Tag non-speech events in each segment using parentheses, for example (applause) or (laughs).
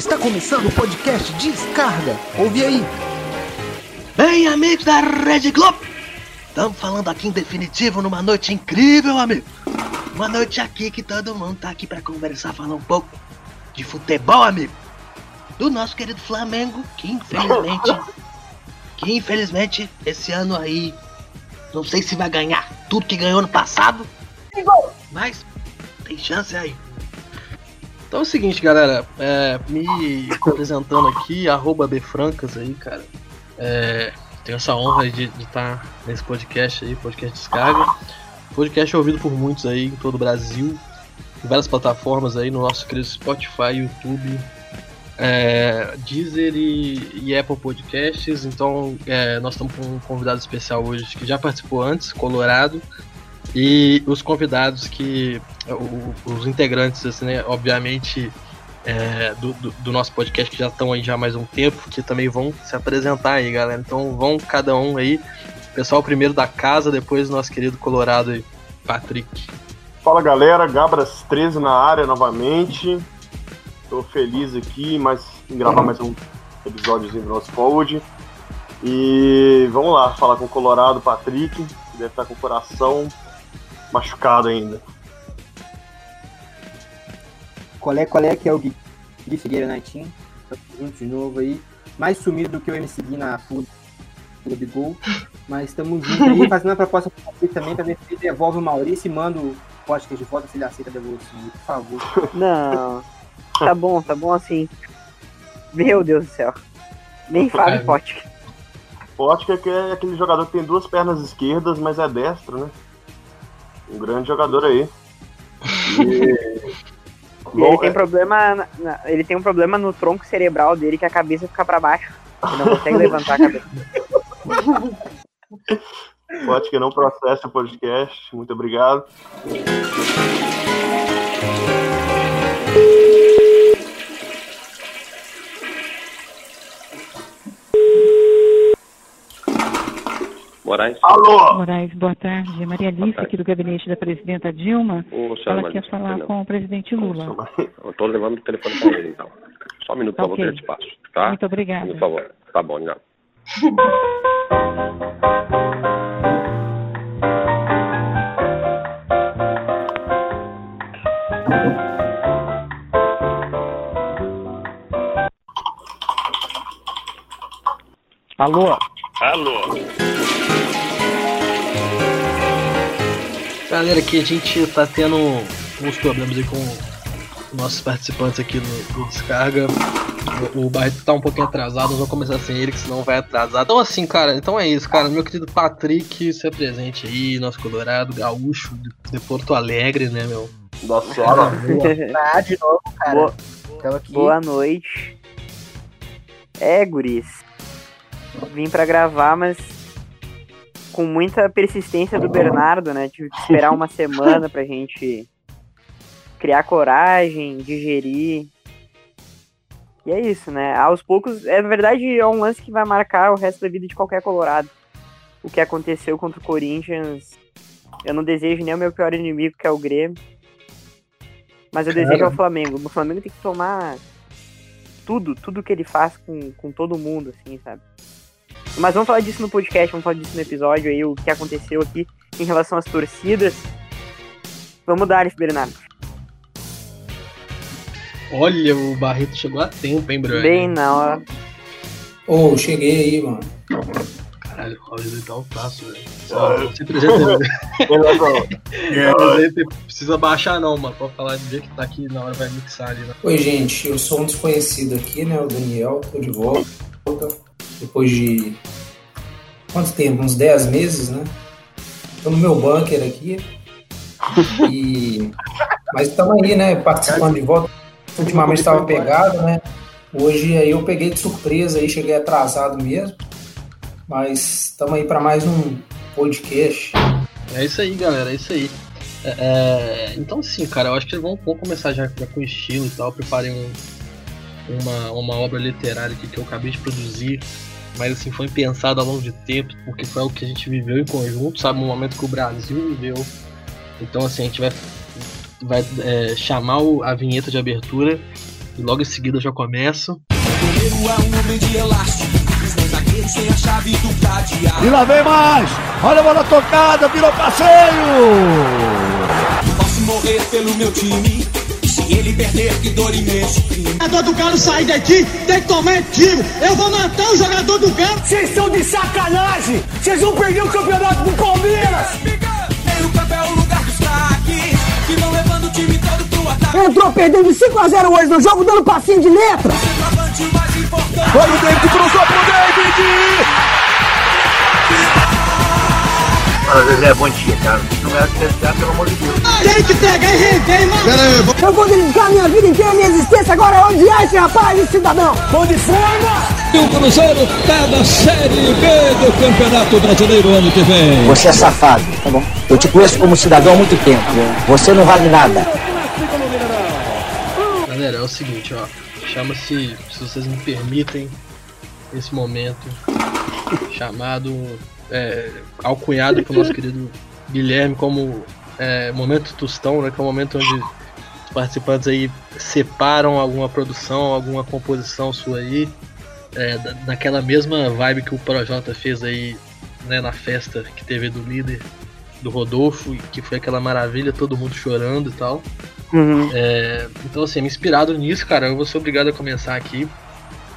Está começando o podcast Descarga. Ouve aí. Bem, amigos da Red Globo, estamos falando aqui em definitivo numa noite incrível, amigo. Uma noite aqui que todo mundo tá aqui para conversar, falar um pouco de futebol, amigo. Do nosso querido Flamengo, que infelizmente, (laughs) que infelizmente esse ano aí, não sei se vai ganhar tudo que ganhou no passado, mas tem chance aí. Então é o seguinte, galera, é, me (laughs) apresentando aqui, arroba Bfrancas aí, cara. É, tenho essa honra de estar nesse podcast aí, podcast Descarga. Podcast ouvido por muitos aí em todo o Brasil, em várias plataformas aí, no nosso querido Spotify, YouTube, é, Deezer e, e, Apple Podcasts. Então é, nós estamos com um convidado especial hoje que já participou antes, Colorado. E os convidados que. Os integrantes, assim, né, obviamente, é, do, do, do, nosso podcast que já estão aí já mais um tempo, que também vão se apresentar aí, galera. Então vão cada um aí. Pessoal primeiro da casa, depois nosso querido Colorado aí, Patrick. Fala galera, Gabras 13 na área novamente. Tô feliz aqui mas, em gravar mais um episódio do nosso Forward. E vamos lá, falar com o Colorado, Patrick, que deve estar com o coração machucado ainda. Qual é, qual é que é o Gui, Gui Figueira Netinho? Juntos de novo aí. Mais sumido do que eu MC Gui na fuga do Gol. Mas estamos juntos aí, (laughs) fazendo a proposta para você também, para ver se ele devolve o Maurício e manda o podcast de volta se ele aceita a devolução, por favor. Não, tá bom, tá bom assim. Meu Deus do céu. Nem fala em Potka. Potka é aquele jogador que tem duas pernas esquerdas, mas é destro, né? Um grande jogador aí. (laughs) E... Bom, ele tem é... problema, na, ele tem um problema no tronco cerebral dele que a cabeça fica para baixo. Ele não consegue (laughs) levantar a cabeça. Pode que não processa o podcast. Muito obrigado. Moraes. Alô! Moraes, boa tarde. Maria Alice, aqui do gabinete da presidenta Dilma. Ô, Ela Maria, quer falar com o presidente Lula. Eu estou levando o telefone para ele, então. Só um minuto, por favor, que eu te passo, tá? Muito obrigada. Por favor. Tá bom, não. Alô? Alô. Galera, aqui a gente tá tendo uns problemas aí com nossos participantes aqui do, do Descarga. O, o Barreto tá um pouquinho atrasado, nós vamos começar sem ele, que senão vai atrasar. Então assim, cara, então é isso, cara. Meu querido Patrick, se presente aí, nosso Colorado, gaúcho de, de Porto Alegre, né, meu? Da Sara. (laughs) Ah, de novo, cara. Boa, aqui. boa noite. É, guris. Vim pra gravar, mas com muita persistência do Bernardo, né? Tive que esperar uma semana pra gente criar coragem, digerir. E é isso, né? Aos poucos, é na verdade é um lance que vai marcar o resto da vida de qualquer colorado. O que aconteceu contra o Corinthians, eu não desejo nem o meu pior inimigo, que é o Grêmio. Mas eu desejo ao Flamengo. O Flamengo tem que tomar tudo, tudo que ele faz com, com todo mundo, assim, sabe? Mas vamos falar disso no podcast, vamos falar disso no episódio aí, o que aconteceu aqui em relação às torcidas. Vamos dar, Bernardo. Olha, o Barreto chegou a tempo, hein, brother? Bem na hora. Ô, cheguei aí, mano. Caralho, o Raul tá um taço, velho. Só se apresenta aí. Mas aí você (laughs) precisa baixar não, mano. Pode falar do jeito que tá aqui, na hora vai mixar ali, né? Oi, gente, eu sou um desconhecido aqui, né? O Daniel, tô de volta. Depois de. Quanto tempo? Uns 10 meses, né? Tô no meu bunker aqui. E. Mas estamos aí, né? Participando de volta. Ultimamente estava pegado, né? Hoje aí eu peguei de surpresa aí, cheguei atrasado mesmo. Mas estamos aí para mais um podcast. É isso aí, galera, é isso aí. É, é, então, sim, cara, eu acho que vamos, vamos começar já, já com estilo e tal. Eu preparei um, uma, uma obra literária que eu acabei de produzir, mas assim, foi pensado ao longo de tempo, porque foi algo que a gente viveu em conjunto, sabe? Um momento que o Brasil viveu. Então, assim, a gente vai, vai é, chamar o- a vinheta de abertura E logo em seguida eu já começo. E lá vem mais! Olha a bola tocada, virou passeio! Posso morrer pelo meu time. Se ele perder, que dor imenso. O jogador do Galo sair daqui, tem que tomar tiro. Eu vou matar o jogador do Galo. Vocês são de sacanagem! Vocês vão perder o campeonato do Palmeiras! Tem o campeão, o lugar dos craques. Que vão levando o time todo pro ataque. Entrou perdendo de 5x0 hoje no jogo, dando passinho de letra. Olha o David, cruzou pro David! Fala, Zezé, bom dia, cara. Não é pelo amor de Deus. Tem que pegar e rever, mano. Eu vou dedicar minha vida inteira, minha existência agora é odiar esse rapaz, esse cidadão. Bom de forma! E o Cruzeiro tá na Série B do Campeonato Brasileiro ano que vem. Você é safado, tá bom? Eu te conheço como cidadão há muito tempo. Você não vale nada. Galera, é o seguinte, ó. Chama-se, se vocês me permitem, esse momento chamado, é, alcunhado pelo nosso querido Guilherme como é, momento tostão, né? Que é o momento onde os participantes aí separam alguma produção, alguma composição sua aí, é, naquela mesma vibe que o Projota fez aí, né? Na festa que teve do líder do Rodolfo, que foi aquela maravilha, todo mundo chorando e tal. Uhum. É, então, assim, me inspirado nisso, cara, eu vou ser obrigado a começar aqui,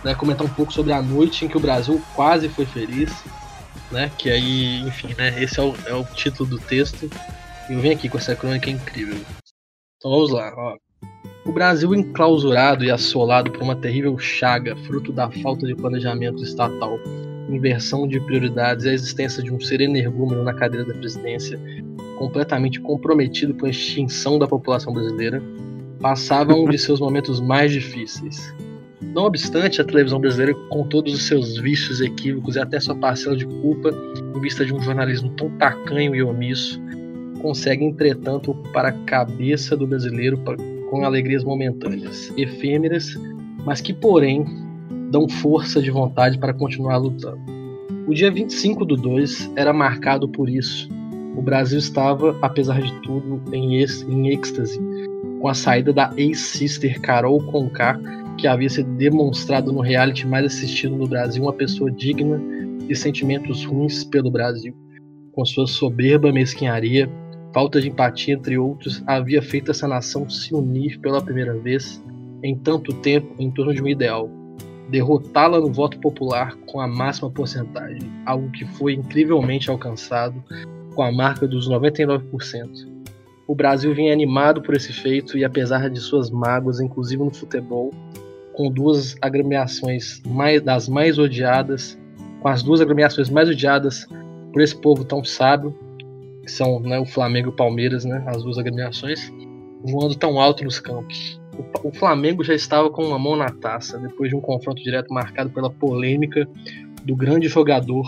né, comentar um pouco sobre a noite em que o Brasil quase foi feliz, né, que aí, enfim, né, esse é o, é o título do texto, eu venho aqui com essa crônica incrível. Então vamos lá, ó. O Brasil enclausurado e assolado por uma terrível chaga, fruto da falta de planejamento estatal, inversão de prioridades e a existência de um ser energúmeno na cadeira da presidência, completamente comprometido com a extinção da população brasileira, passava um de seus momentos mais difíceis. Não obstante, a televisão brasileira, com todos os seus vícios, equívocos e até sua parcela de culpa, em vista de um jornalismo tão tacanho e omisso, consegue, entretanto, ocupar a cabeça do brasileiro com alegrias momentâneas, efêmeras, mas que, porém, dão força de vontade para continuar lutando. O dia 25 do 2 era marcado por isso. O Brasil estava, apesar de tudo, em êxtase, com a saída da ex-sister Carol Conká, que havia se demonstrado no reality mais assistido no Brasil uma pessoa digna de sentimentos ruins pelo Brasil. Com sua soberba mesquinharia, falta de empatia, entre outros, havia feito essa nação se unir pela primeira vez em tanto tempo em torno de um ideal. Derrotá-la no voto popular com a máxima porcentagem, algo que foi incrivelmente alcançado com a marca dos 99%. O Brasil vinha animado por esse feito e, apesar de suas mágoas, inclusive no futebol, com duas agremiações mais, das mais odiadas, com as duas agremiações mais odiadas por esse povo tão sábio, que são né, o Flamengo e o Palmeiras, né, as duas agremiações, voando tão alto nos campos. O, o Flamengo já estava com uma mão na taça, depois de um confronto direto marcado pela polêmica do grande jogador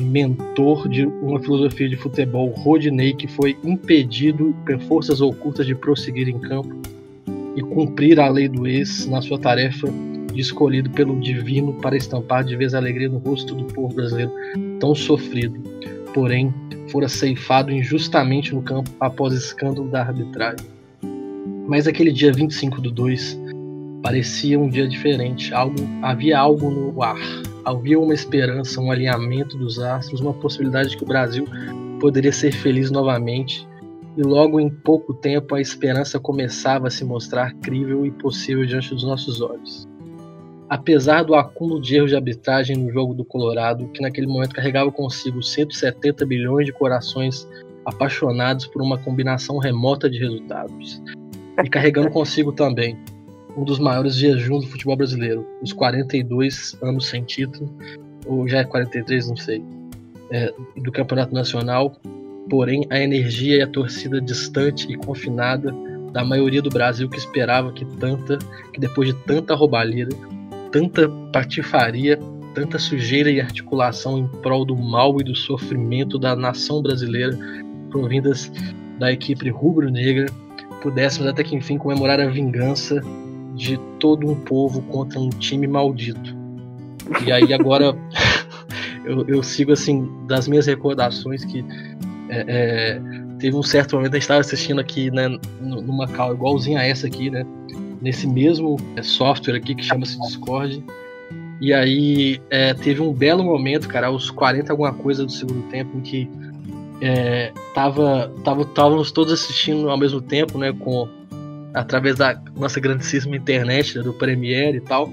mentor de uma filosofia de futebol, Rodinei, que foi impedido por forças ocultas de prosseguir em campo e cumprir a lei do ex na sua tarefa de escolhido pelo divino para estampar de vez a alegria no rosto do povo brasileiro tão sofrido, porém fora ceifado injustamente no campo após escândalo da arbitragem. Mas aquele dia 25 do 2 parecia um dia diferente, algo, havia algo no ar, havia uma esperança, um alinhamento dos astros, uma possibilidade de que o Brasil poderia ser feliz novamente e logo em pouco tempo a esperança começava a se mostrar crível e possível diante dos nossos olhos. Apesar do acúmulo de erros de arbitragem no jogo do Colorado, que naquele momento carregava consigo 170 bilhões de corações apaixonados por uma combinação remota de resultados, e carregando (laughs) consigo também um dos maiores jejuns do futebol brasileiro, os 42 anos sem título, ou já é 43, não sei, é, do Campeonato Nacional, porém a energia e a torcida distante e confinada da maioria do Brasil que esperava que tanta, que depois de tanta roubalheira, tanta patifaria, tanta sujeira e articulação em prol do mal e do sofrimento da nação brasileira, provindas da equipe rubro-negra, pudéssemos até que enfim comemorar a vingança de todo um povo contra um time maldito. E aí agora (laughs) eu, eu sigo assim das minhas recordações que é, é, teve um certo momento a gente estava assistindo aqui né, numa cal igualzinha a essa aqui, né? nesse mesmo é, software aqui que chama-se Discord. E aí é, teve um belo momento, cara, aos 40 alguma coisa do segundo tempo, em que é, tava, tava, estávamos todos assistindo ao mesmo tempo, né, com através da nossa grandíssima internet, né, do Premiere e tal.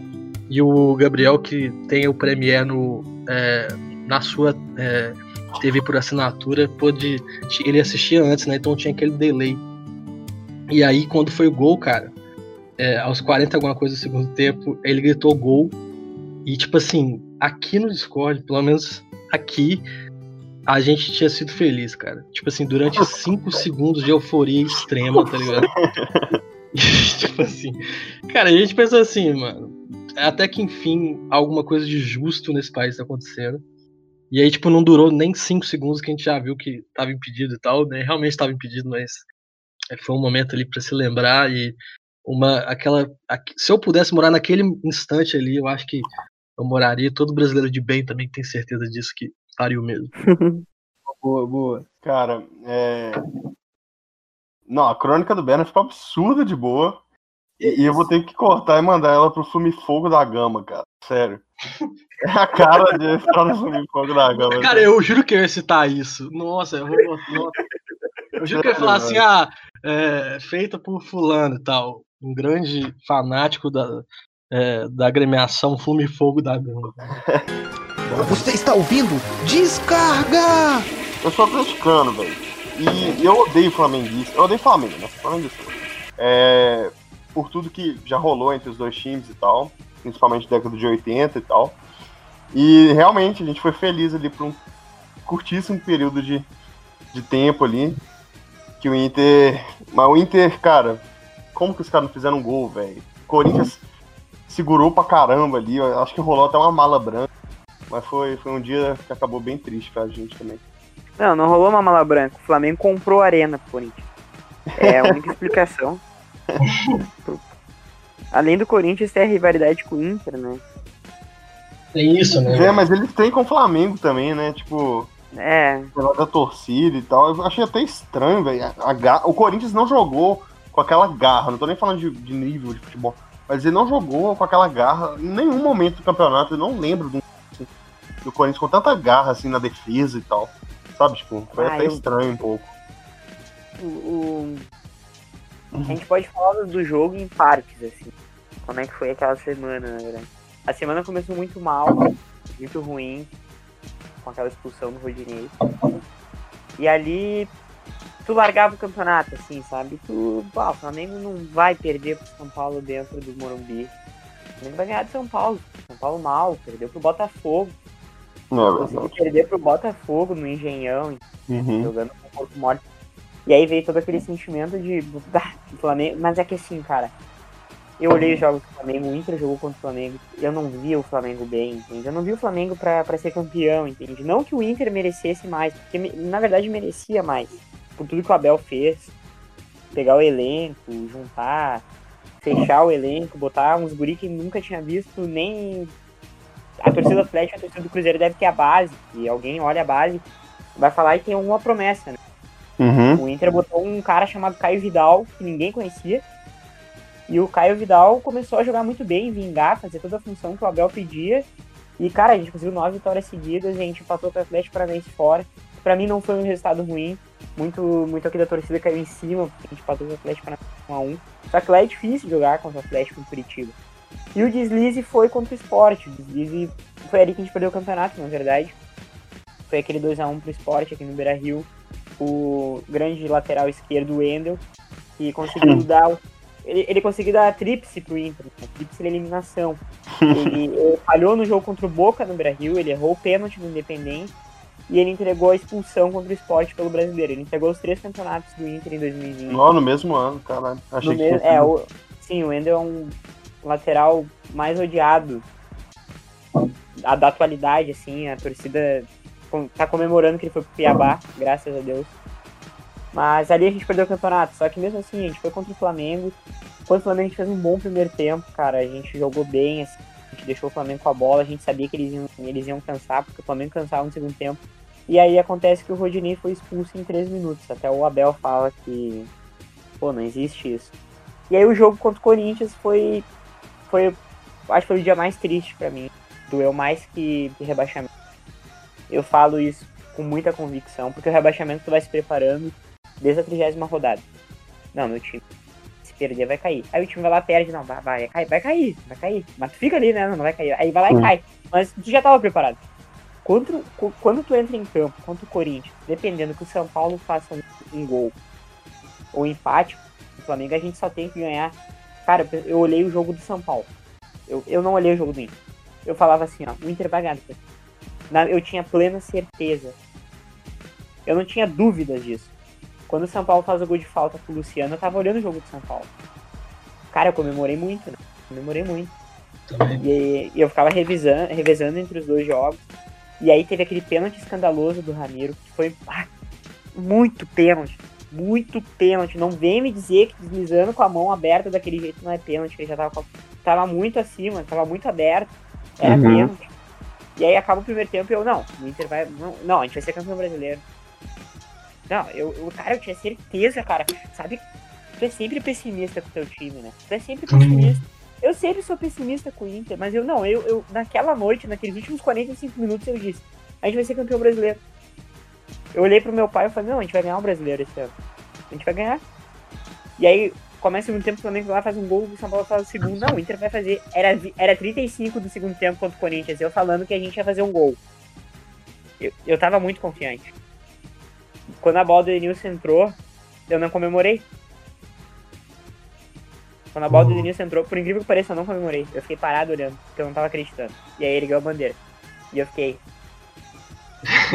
E o Gabriel, que tem o Premiere no, é, na sua é, TV por assinatura, pôde. Ele assistia antes, né? Então tinha aquele delay. E aí, quando foi o gol, cara, é, aos 40 alguma coisa do segundo tempo, ele gritou gol. E tipo assim, aqui no Discord, pelo menos aqui, a gente tinha sido feliz, cara. Tipo assim, durante (laughs) 5 segundos de euforia extrema, tá ligado? (laughs) tipo assim. Cara, a gente pensou assim, mano. Até que enfim, alguma coisa de justo nesse país tá acontecendo. E aí, tipo, não durou nem 5 segundos que a gente já viu que tava impedido e tal, né? Realmente tava impedido, mas é, foi um momento ali para se lembrar e uma aquela se eu pudesse morar naquele instante ali, eu acho que eu moraria. Todo brasileiro de bem também tem certeza disso que faria o mesmo. (laughs) boa, boa. Cara, é... Não, a crônica do Bernard ficou absurda de boa. E, e, eu vou ter que cortar e mandar ela pro Fume Fogo da Gama, cara. Sério. É a cara de estar no Fume Fogo da Gama. Cara, eu juro que eu ia citar isso. Nossa, eu vou. Eu juro que eu ia falar assim, ah, é, feita por fulano e tal. Um grande fanático da, é, da agremiação Fume Fogo da Gama. Você está ouvindo? Descarga! Eu sou atleticano, velho. E eu odeio flamenguista. Eu odeio Flamengo, né? Flamenguista. É, por tudo que já rolou entre os dois times e tal. Principalmente década de 80 e tal. E realmente a gente foi feliz ali por um curtíssimo período de, de tempo ali. Que o Inter. Mas o Inter, cara, como que os caras não fizeram um gol, velho? Corinthians segurou pra caramba ali. Acho que rolou até uma mala branca. Mas foi, foi um dia que acabou bem triste pra gente também. Não, não rolou uma mala branca. O Flamengo comprou a arena pro Corinthians. É a única (laughs) explicação. (laughs) Além do Corinthians ter a rivalidade com o Inter, né? Tem isso, né? É, mas eles têm com o Flamengo também, né? Tipo. É. Da torcida e tal. Eu achei até estranho, velho. O Corinthians não jogou com aquela garra. Não tô nem falando de, de, nível de futebol. Mas ele não jogou com aquela garra em nenhum momento do campeonato. Eu não lembro do, assim, do Corinthians com tanta garra assim na defesa e tal. Sabe, tipo, foi ah, até eu... estranho um pouco. O, o... A gente pode falar do jogo em partes, assim. Como é que foi aquela semana, na verdade. A semana começou muito mal, muito ruim, com aquela expulsão do Rodinei. E ali tu largava o campeonato, assim, sabe? Tu, pá, o Flamengo não vai perder pro São Paulo dentro do Morumbi. O Flamengo vai ganhar de São Paulo. São Paulo mal, perdeu pro Botafogo. Não, Consegui perder pro Botafogo no Engenhão, uhum. jogando com o corpo morto. E aí veio todo aquele sentimento de ah, Flamengo. Mas é que assim, cara, eu olhei os jogos do Flamengo, o Inter jogou contra o Flamengo, eu não vi o Flamengo bem, entende? Eu não vi o Flamengo pra, pra ser campeão, entende? Não que o Inter merecesse mais, porque na verdade merecia mais. Por tudo que o Abel fez. Pegar o elenco, juntar, fechar o elenco, botar uns guri que nunca tinha visto nem a torcida Atlético, a torcida do Cruzeiro deve ter a base, e alguém olha a base, vai falar e tem alguma promessa, né? Uhum. O Inter botou um cara chamado Caio Vidal, que ninguém conhecia, e o Caio Vidal começou a jogar muito bem, vingar, fazer toda a função que o Abel pedia, e cara, a gente conseguiu nove vitórias seguidas, a gente passou para o Atlético Paranaense fora, para mim não foi um resultado ruim, muito, muito aqui da torcida caiu em cima, porque a gente passou o Atlético Paranaense 1 a 1 só que lá é difícil jogar contra o Atlético em Curitiba. E o deslize foi contra o esporte. O deslize foi ali que a gente perdeu o campeonato, na verdade. Foi aquele 2x1 pro esporte aqui no Beira Rio. O grande lateral esquerdo, o Wendel, que conseguiu dar. Ele, ele conseguiu dar a tríplice pro Inter, a tríplice eliminação. Ele, (laughs) ele, falhou no jogo contra o Boca no Beira Rio, ele errou o pênalti no Independente e ele entregou a expulsão contra o esporte pelo brasileiro. Ele entregou os três campeonatos do Inter em 2020. Não, no mesmo ano, caralho. Achei no que é, o, sim, o Wendel é um lateral mais odiado a da atualidade, assim, a torcida tá comemorando que ele foi pro Piabá, graças a Deus. Mas ali a gente perdeu o campeonato, só que mesmo assim, a gente foi contra o Flamengo. Contra o Flamengo a gente fez um bom primeiro tempo, cara, a gente jogou bem, assim, a gente deixou o Flamengo com a bola, a gente sabia que eles iam, eles iam cansar, porque o Flamengo cansava no segundo tempo. E aí acontece que o Rodinei foi expulso em 3 minutos, até o Abel fala que, pô, não existe isso. E aí o jogo contra o Corinthians foi. foi acho que foi o dia mais triste pra mim. Doeu mais que rebaixamento. Eu falo isso com muita convicção, porque o rebaixamento tu vai se preparando desde a trigésima rodada. Não, meu time. Se perder, vai cair. Aí o time vai lá, perde, não, vai, vai, cair, vai cair, vai cair. Mas tu fica ali, né? Não vai cair. Aí vai lá e cai. Mas tu já tava preparado. Quando, quando tu entra em campo contra o Corinthians, dependendo que o São Paulo faça um, um gol ou um empate, o Flamengo a gente só tem que ganhar. Cara, eu olhei o jogo do São Paulo. Eu, eu não olhei o jogo do Inter. Eu falava assim, ó, o Inter vai ganhar. Eu tinha plena certeza. Eu não tinha dúvidas disso. Quando o São Paulo faz o gol de falta pro Luciano, eu tava olhando o jogo do São Paulo. Cara, eu comemorei muito, né? Comemorei muito. E, e eu ficava revisando, revezando entre os dois jogos. E aí teve aquele pênalti escandaloso do Ramiro, que foi ah, muito pênalti. Muito pênalti. Não vem me dizer que deslizando com a mão aberta daquele jeito não é pênalti, que ele já tava, tava muito acima, tava muito aberto. Era Uhum. pênalti. E aí acaba o primeiro tempo e eu, não, o Inter vai. Não, não, a gente vai ser campeão brasileiro. Não, eu, eu, cara, eu tinha certeza, cara. Sabe, tu é sempre pessimista com o teu time, né? Tu é sempre pessimista. Eu sempre sou pessimista com o Inter, mas eu não, eu, eu naquela noite, naqueles últimos 45 minutos, eu disse, a gente vai ser campeão brasileiro. Eu olhei pro meu pai e falei, não, a gente vai ganhar o brasileiro esse ano. A gente vai ganhar. E aí, começa o segundo tempo, o Flamengo lá, faz um gol, o São Paulo faz o segundo. Não, o Inter vai fazer. Era, era 35 do segundo tempo contra o Corinthians, eu falando que a gente ia fazer um gol. Eu, eu tava muito confiante. Quando a bola do Denilson entrou, eu não comemorei. Quando a bola do Denilson entrou, por incrível que pareça, eu não comemorei. Eu fiquei parado olhando, porque eu não tava acreditando. E aí ele ganhou a bandeira. E eu fiquei.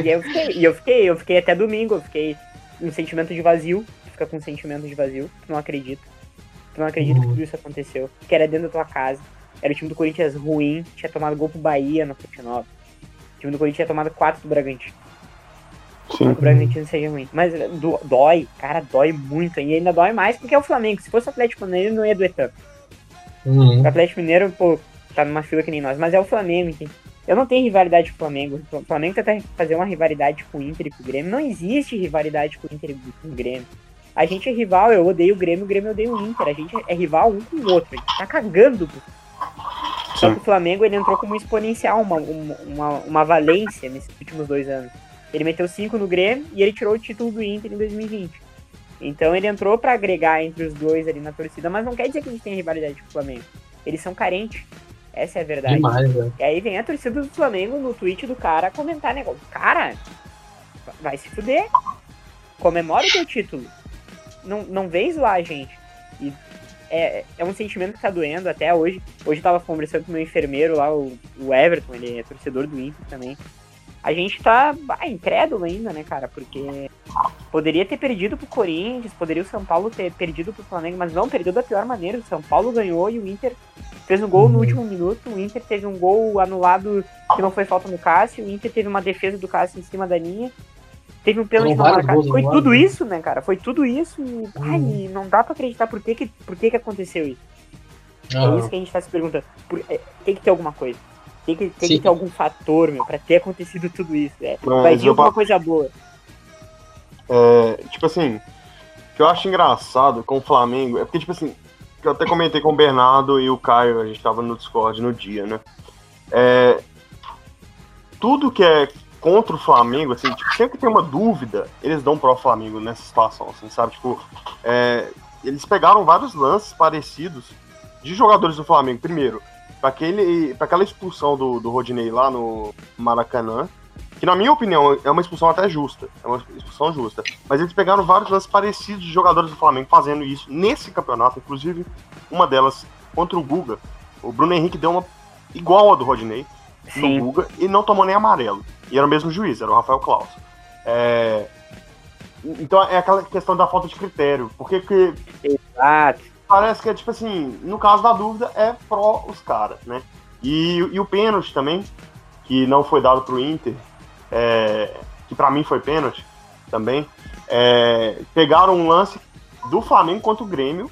E eu fiquei, e eu fiquei, eu fiquei até domingo, eu fiquei um sentimento de vazio. Tu fica com um sentimento de vazio, tu não acredita. Tu não acredita que tudo isso aconteceu. Que era dentro da tua casa. Era o time do Corinthians ruim, tinha tomado gol pro Bahia na Fonte Nova. O time do Corinthians tinha tomado 4 do Bragantino. Sim. O Bragantino seja ruim. Mas eh, do- dói, cara, dói muito. E ainda dói mais porque é o Flamengo. Se fosse o Atlético Mineiro, não ia doer tanto. O Atlético Mineiro, pô, tá numa fila que nem nós. Mas é o Flamengo, entende? Eu não tenho rivalidade com o Flamengo. O Flamengo tenta fazer uma rivalidade com o Inter e com o Grêmio. Não existe rivalidade com o Inter e com o Grêmio. A gente é rival, eu odeio o Grêmio, o Grêmio odeia o Inter. A gente é rival um com o outro. A gente tá cagando. Só que o Flamengo ele entrou como exponencial, uma, uma, uma, valência nesses últimos dois anos. Ele meteu cinco no Grêmio e ele tirou o título do Inter em 2020. Então ele entrou pra agregar entre os dois ali na torcida, mas não quer dizer que a gente tem rivalidade com o Flamengo. Eles são carentes. Essa é a verdade. Demais, velho. E aí vem a torcida do Flamengo no tweet do cara comentar negócio. Cara, vai se fuder. Comemora o teu título. Não, não vem zoar a gente. E é, é um sentimento que tá doendo até hoje. Hoje eu tava conversando com o meu enfermeiro lá, o, o Everton, ele é torcedor do Inter também. A gente tá bah, incrédulo ainda, né, cara? Porque poderia ter perdido pro Corinthians, poderia o São Paulo ter perdido pro Flamengo, mas não, perdeu da pior maneira. O São Paulo ganhou e o Inter fez um gol no último minuto. O Inter teve um gol anulado que não foi falta no Cássio. O Inter teve uma defesa do Cássio em cima da linha. Teve um pênalti vários marcado. Foi tudo né? isso, né, cara? Foi tudo isso e ai, não dá pra acreditar por que que, por que, que aconteceu isso. É Aham. isso que a gente tá se perguntando. Por- é, tem que ter alguma coisa. Tem que, tem Sim. que ter algum fator, meu, pra ter acontecido tudo isso. É. Mas Vai vir alguma pa- coisa boa. É, tipo assim, o que eu acho engraçado com o Flamengo é porque, tipo assim, que eu até comentei com o Bernardo e o Caio, a gente tava no Discord no dia, né? É, tudo que é contra o Flamengo, assim, tipo, sempre que tem uma dúvida, eles dão pro Flamengo nessa situação, assim, sabe? Tipo, é, eles pegaram vários lances parecidos de jogadores do Flamengo. Primeiro, para aquela expulsão do, do Rodinei lá no Maracanã, que na minha opinião é uma expulsão até justa, é uma expulsão justa. Mas eles pegaram vários lances parecidos de jogadores do Flamengo fazendo isso nesse campeonato, inclusive uma delas contra o Guga. O Bruno Henrique deu uma igual a do Rodinei Sim. no Guga e não tomou nem amarelo. E era o mesmo juiz, era o Rafael Claus. É, Então é aquela questão da falta de critério. Porque que Exato. parece que é tipo assim, no caso da dúvida, é pró os caras, né? E, e o pênalti também, que não foi dado pro Inter, é, que pra mim foi pênalti também, é, pegaram um lance do Flamengo contra o Grêmio,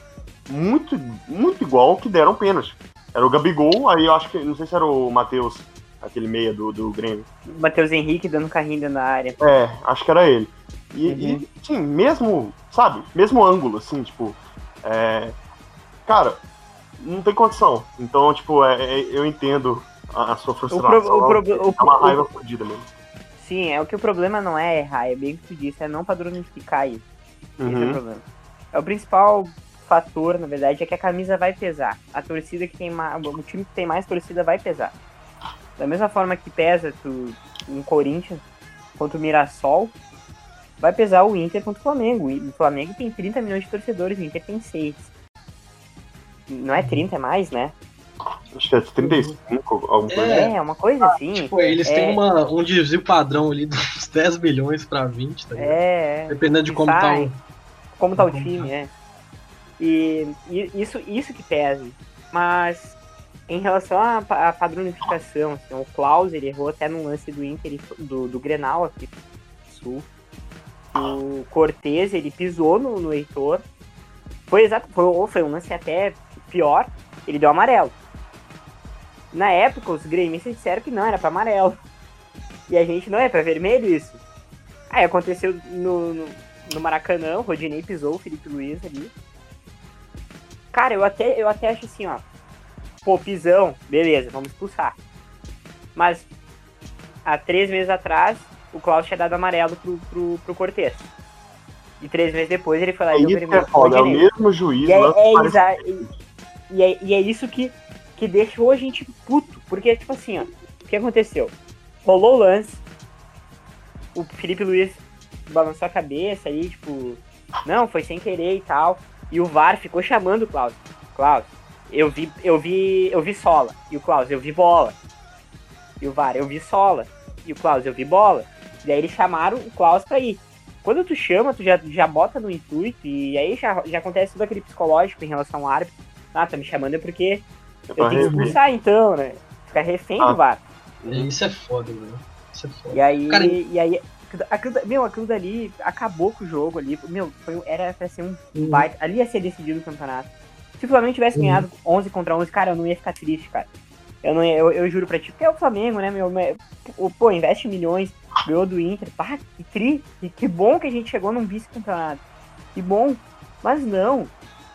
muito, muito igual ao que deram pênalti. Era o Gabigol, aí eu acho que, não sei se era o Matheus, aquele meia do, do Grêmio. Matheus Henrique dando carrinho da área. É, acho que era ele. E, e, sim, mesmo, sabe, mesmo ângulo, assim, tipo, é, cara, não tem condição. Então, tipo, é, é- eu entendo a, a sua frustração. pro- o pro- o- é uma o- raiva fodida mesmo. Sim, é o que o problema não é errar, é bem o que tu disse, é não padronificar isso. Esse é Uhum. o problema. É o principal fator, na verdade, é que a camisa vai pesar. A torcida que tem mais. O time que tem mais torcida vai pesar. Da mesma forma que pesa tu, um Corinthians contra o Mirassol, vai pesar o Inter contra o Flamengo. E O Flamengo tem 30 milhões de torcedores, o Inter tem 6. Não é 30, é mais, né? Acho que é 35, alguma coisa. É, é uma coisa assim. Tipo, eles é, têm uma, um desvio padrão ali dos 10 milhões pra 20, tá ligado? É, é. Dependendo de como tá sai. o. como tá o time, é. E, e isso, isso que pesa. Mas em relação à, à padronificação, assim, o Klaus ele errou até no lance do Inter do, do Grenal aqui no Sul. O Cortez ele pisou no, no Heitor. Foi exato, foi, foi um lance até pior, ele deu amarelo. Na época, os gremistas disseram que não, era pra amarelo. E a gente, não, é pra vermelho isso. Aí aconteceu no, no, no Maracanã, o Rodinei pisou o Felipe Luiz ali. Cara, eu até, eu até acho assim, ó. Pô, pisão, beleza, vamos expulsar. Mas há três meses atrás, o Klaus tinha dado amarelo pro, pro, pro Cortez. E três meses depois ele foi lá É e deu é vermelho pro foda, é o mesmo juiz, E é, é e, e é, e é isso que, que deixou a gente puto. Porque, tipo assim, ó, o que aconteceu? Rolou o lance, o Felipe Luiz balançou a cabeça aí, tipo, não, foi sem querer e tal. E o VAR ficou chamando o Klaus. Klaus, eu vi, eu vi, eu vi sola. E o Klaus, eu vi bola. E o VAR, eu vi sola. E o Klaus, eu vi bola. E aí eles chamaram o Klaus pra ir. Quando tu chama, tu já, já bota no intuito e aí já, já acontece todo aquele psicológico em relação ao árbitro. Ah, tá me chamando é porque eu pra tenho que expulsar então, né? Ficar refém Ah. do VAR. Isso é foda, mano. Isso é foda. E aí, Cara, e aí aquilo, meu, aquilo dali acabou com o jogo ali. Meu, foi, era pra ser um baita. Ali ia ser decidido o campeonato. Se o Flamengo tivesse Uhum. ganhado 11 contra 11, cara, eu não ia ficar triste, cara. Eu, não ia, eu, eu juro pra ti, porque é o Flamengo, né, meu? Pô, investe milhões, ganhou do Inter. Pá, que tri. E que bom que a gente chegou num vice-campeonato. Que bom. Mas não.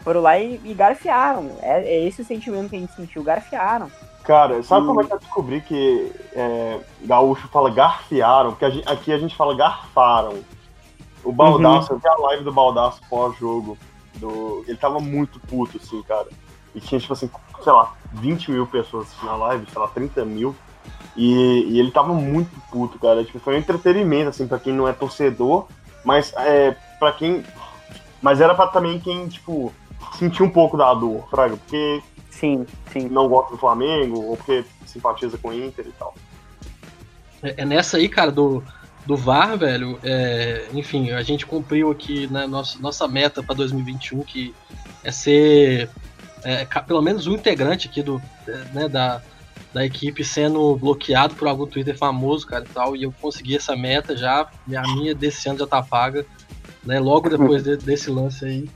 Foram lá e, e garfiaram. É, é esse o sentimento que a gente sentiu. Garfiaram. Cara, sabe como é que eu descobri que é, gaúcho fala garfiaram? Porque a gente- aqui a gente fala garfaram. O Baldaço, eu vi a live do Baldaço pós-jogo. Do... Ele tava muito puto, assim, cara. E tinha, tipo assim, sei lá, 20 mil pessoas assistindo a live, sei lá, 30 mil. E, e ele tava muito puto, cara. Tipo, foi um entretenimento, assim, pra quem não é torcedor, mas é, pra quem. Mas era pra também quem, tipo, sentir um pouco da dor, Fraga, porque sim, sim. não gosta do Flamengo, ou porque simpatiza com o Inter e tal. É, é nessa aí, cara, do, do VAR, velho. é, enfim, a gente cumpriu aqui né, nossa, nossa meta pra 2021, que é ser é, pelo menos um integrante aqui do, é, né, da, da equipe sendo bloqueado por algum Twitter famoso, cara, e tal. E eu consegui essa meta já. A minha desse ano já tá paga. Né, logo depois de- desse lance aí.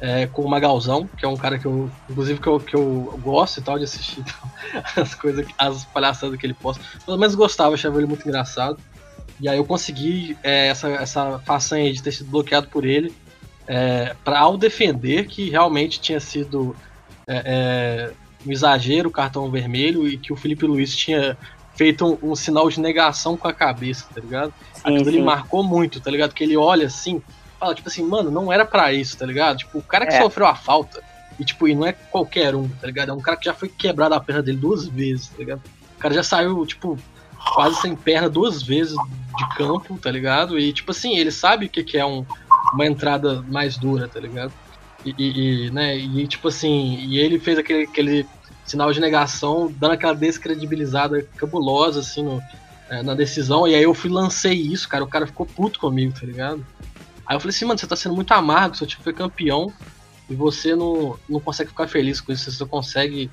é, com o Magalzão, que é um cara que eu, inclusive, que eu, que eu gosto e tal de assistir (laughs) então, as coisas, as palhaçadas que ele posta. Pelo menos gostava, achava ele muito engraçado. E aí eu consegui é, essa, essa façanha de ter sido bloqueado por ele, é, para ao defender que realmente tinha sido é, é, um exagero o cartão vermelho e que o Felipe Luiz tinha feito um, um sinal de negação com a cabeça, tá ligado? Aquilo ele sim. marcou muito, tá ligado? Que ele olha assim, fala tipo assim, mano, não era pra isso, tá ligado? Tipo, o cara que É. sofreu a falta, e tipo, e não é qualquer um, tá ligado? É um cara que já foi quebrado a perna dele duas vezes, tá ligado? O cara já saiu, tipo, quase sem perna duas vezes de campo, tá ligado? E tipo assim, ele sabe o que, que é um, uma entrada mais dura, tá ligado? E, e- e, né, e tipo assim, e ele fez aquele, aquele sinal de negação, dando aquela descredibilizada cabulosa, assim, no- é, na decisão, e aí eu fui lancei isso, cara, o cara ficou puto comigo, tá ligado? Aí eu falei assim, mano, você tá sendo muito amargo, seu time foi campeão, e você não, não consegue ficar feliz com isso, você só consegue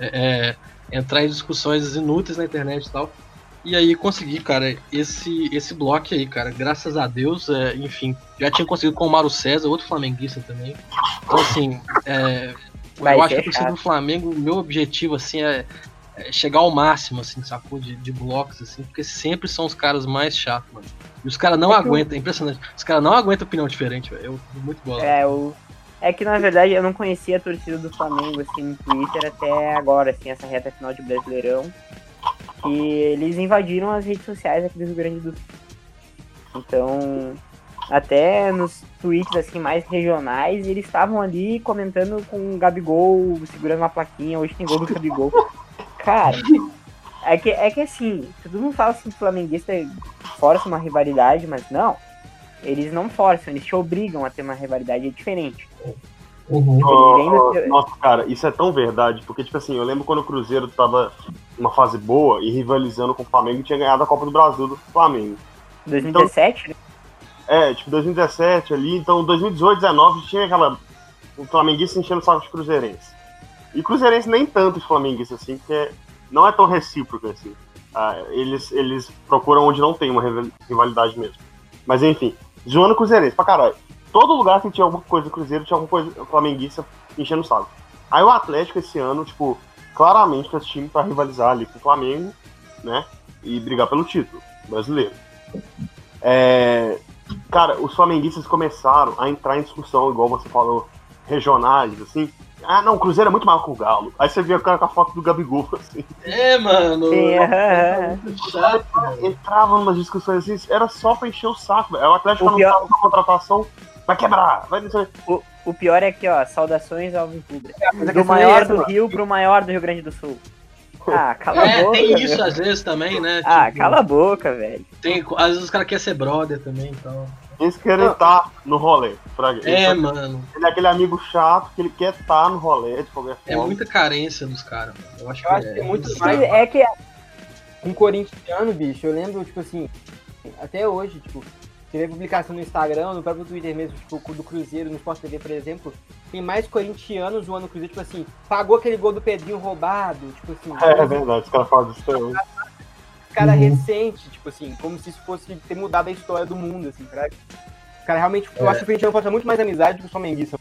é, é, entrar em discussões inúteis na internet e tal. E aí consegui, cara, esse, esse bloco aí, cara, graças a Deus, é, enfim, já tinha conseguido com o Mauro César, outro flamenguista também. Então, assim, é, eu acho que a torcida chato. do Flamengo, o meu objetivo, assim, é, é chegar ao máximo, assim, sacou? De, de blocos, assim, porque sempre são os caras mais chatos, mano. E os caras não É aguentam, é impressionante. Os caras não aguentam opinião diferente, velho. Eu muito bola. É, o, É que na verdade eu não conhecia a torcida do Flamengo assim no Twitter até agora, assim, essa reta final de Brasileirão. Que eles invadiram as redes sociais aqui do Rio Grande do Sul. Então, até nos tweets assim mais regionais, eles estavam ali comentando com o Gabigol segurando uma plaquinha, hoje tem gol do Gabigol. Cara, é que, é que assim, todo mundo fala assim flamenguista força uma rivalidade, mas não. Eles não forçam, eles te obrigam a ter uma rivalidade, diferente. Uhum. Oh, oh, nossa, cara, isso é tão verdade, porque, tipo assim, eu lembro quando o Cruzeiro tava numa fase boa e rivalizando com o Flamengo e tinha ganhado a Copa do Brasil do Flamengo. 2017, então, né? É, tipo, 2017 ali, então 2018, 2019 tinha aquela. O flamenguista enchendo o saco de cruzeirense. E cruzeirense nem tanto os flamenguistas, assim, porque não é tão recíproco assim. Ah, eles, eles procuram onde não tem uma rivalidade mesmo. Mas enfim, zoando cruzeirense pra caralho. Todo lugar que tinha alguma coisa do Cruzeiro tinha alguma coisa flamenguista enchendo o saco. Aí o Atlético esse ano, tipo, claramente fez time pra rivalizar ali com o Flamengo, né? E brigar pelo título brasileiro. É, cara, os flamenguistas começaram a entrar em discussão, igual você falou, regionais, assim. Ah, não, o Cruzeiro é muito maior que o Galo. Aí você vê o cara com a foto do Gabigol, (laughs) assim. É, mano. É. Entrava numas discussões assim, era só pra encher o saco. Velho. O Atlético o pior... não tava contratação, vai quebrar, vai o, o pior é que, ó, saudações ao Vincubre. É, do maior do Rio pro maior do Rio Grande do Sul. Ah, (laughs) cala é, a boca. tem isso às vezes também, né? Ah, tipo, cala a boca, velho. Tem, às vezes os caras querem ser brother também, então. Eles querem estar no rolê. é, mano. Ele é aquele amigo chato que ele quer estar no rolê de qualquer é forma. É muita carência dos caras, Eu acho, eu que, acho é, que é muito mais. É que um corintiano, bicho, eu lembro, tipo assim, até hoje, tipo, você vê publicação no Instagram, no próprio Twitter mesmo, tipo, do Cruzeiro, no Sport TV, por exemplo, tem mais corintianos zoando o Cruzeiro, tipo assim, pagou aquele gol do Pedrinho roubado, tipo assim. É, é verdade, os caras falam disso também. Cara uhum. recente, tipo assim, como se isso fosse ter mudado a história do mundo, assim, cara. Cara, realmente, é. eu acho que o corintiano pode ter muito mais amizade do que o flamenguista,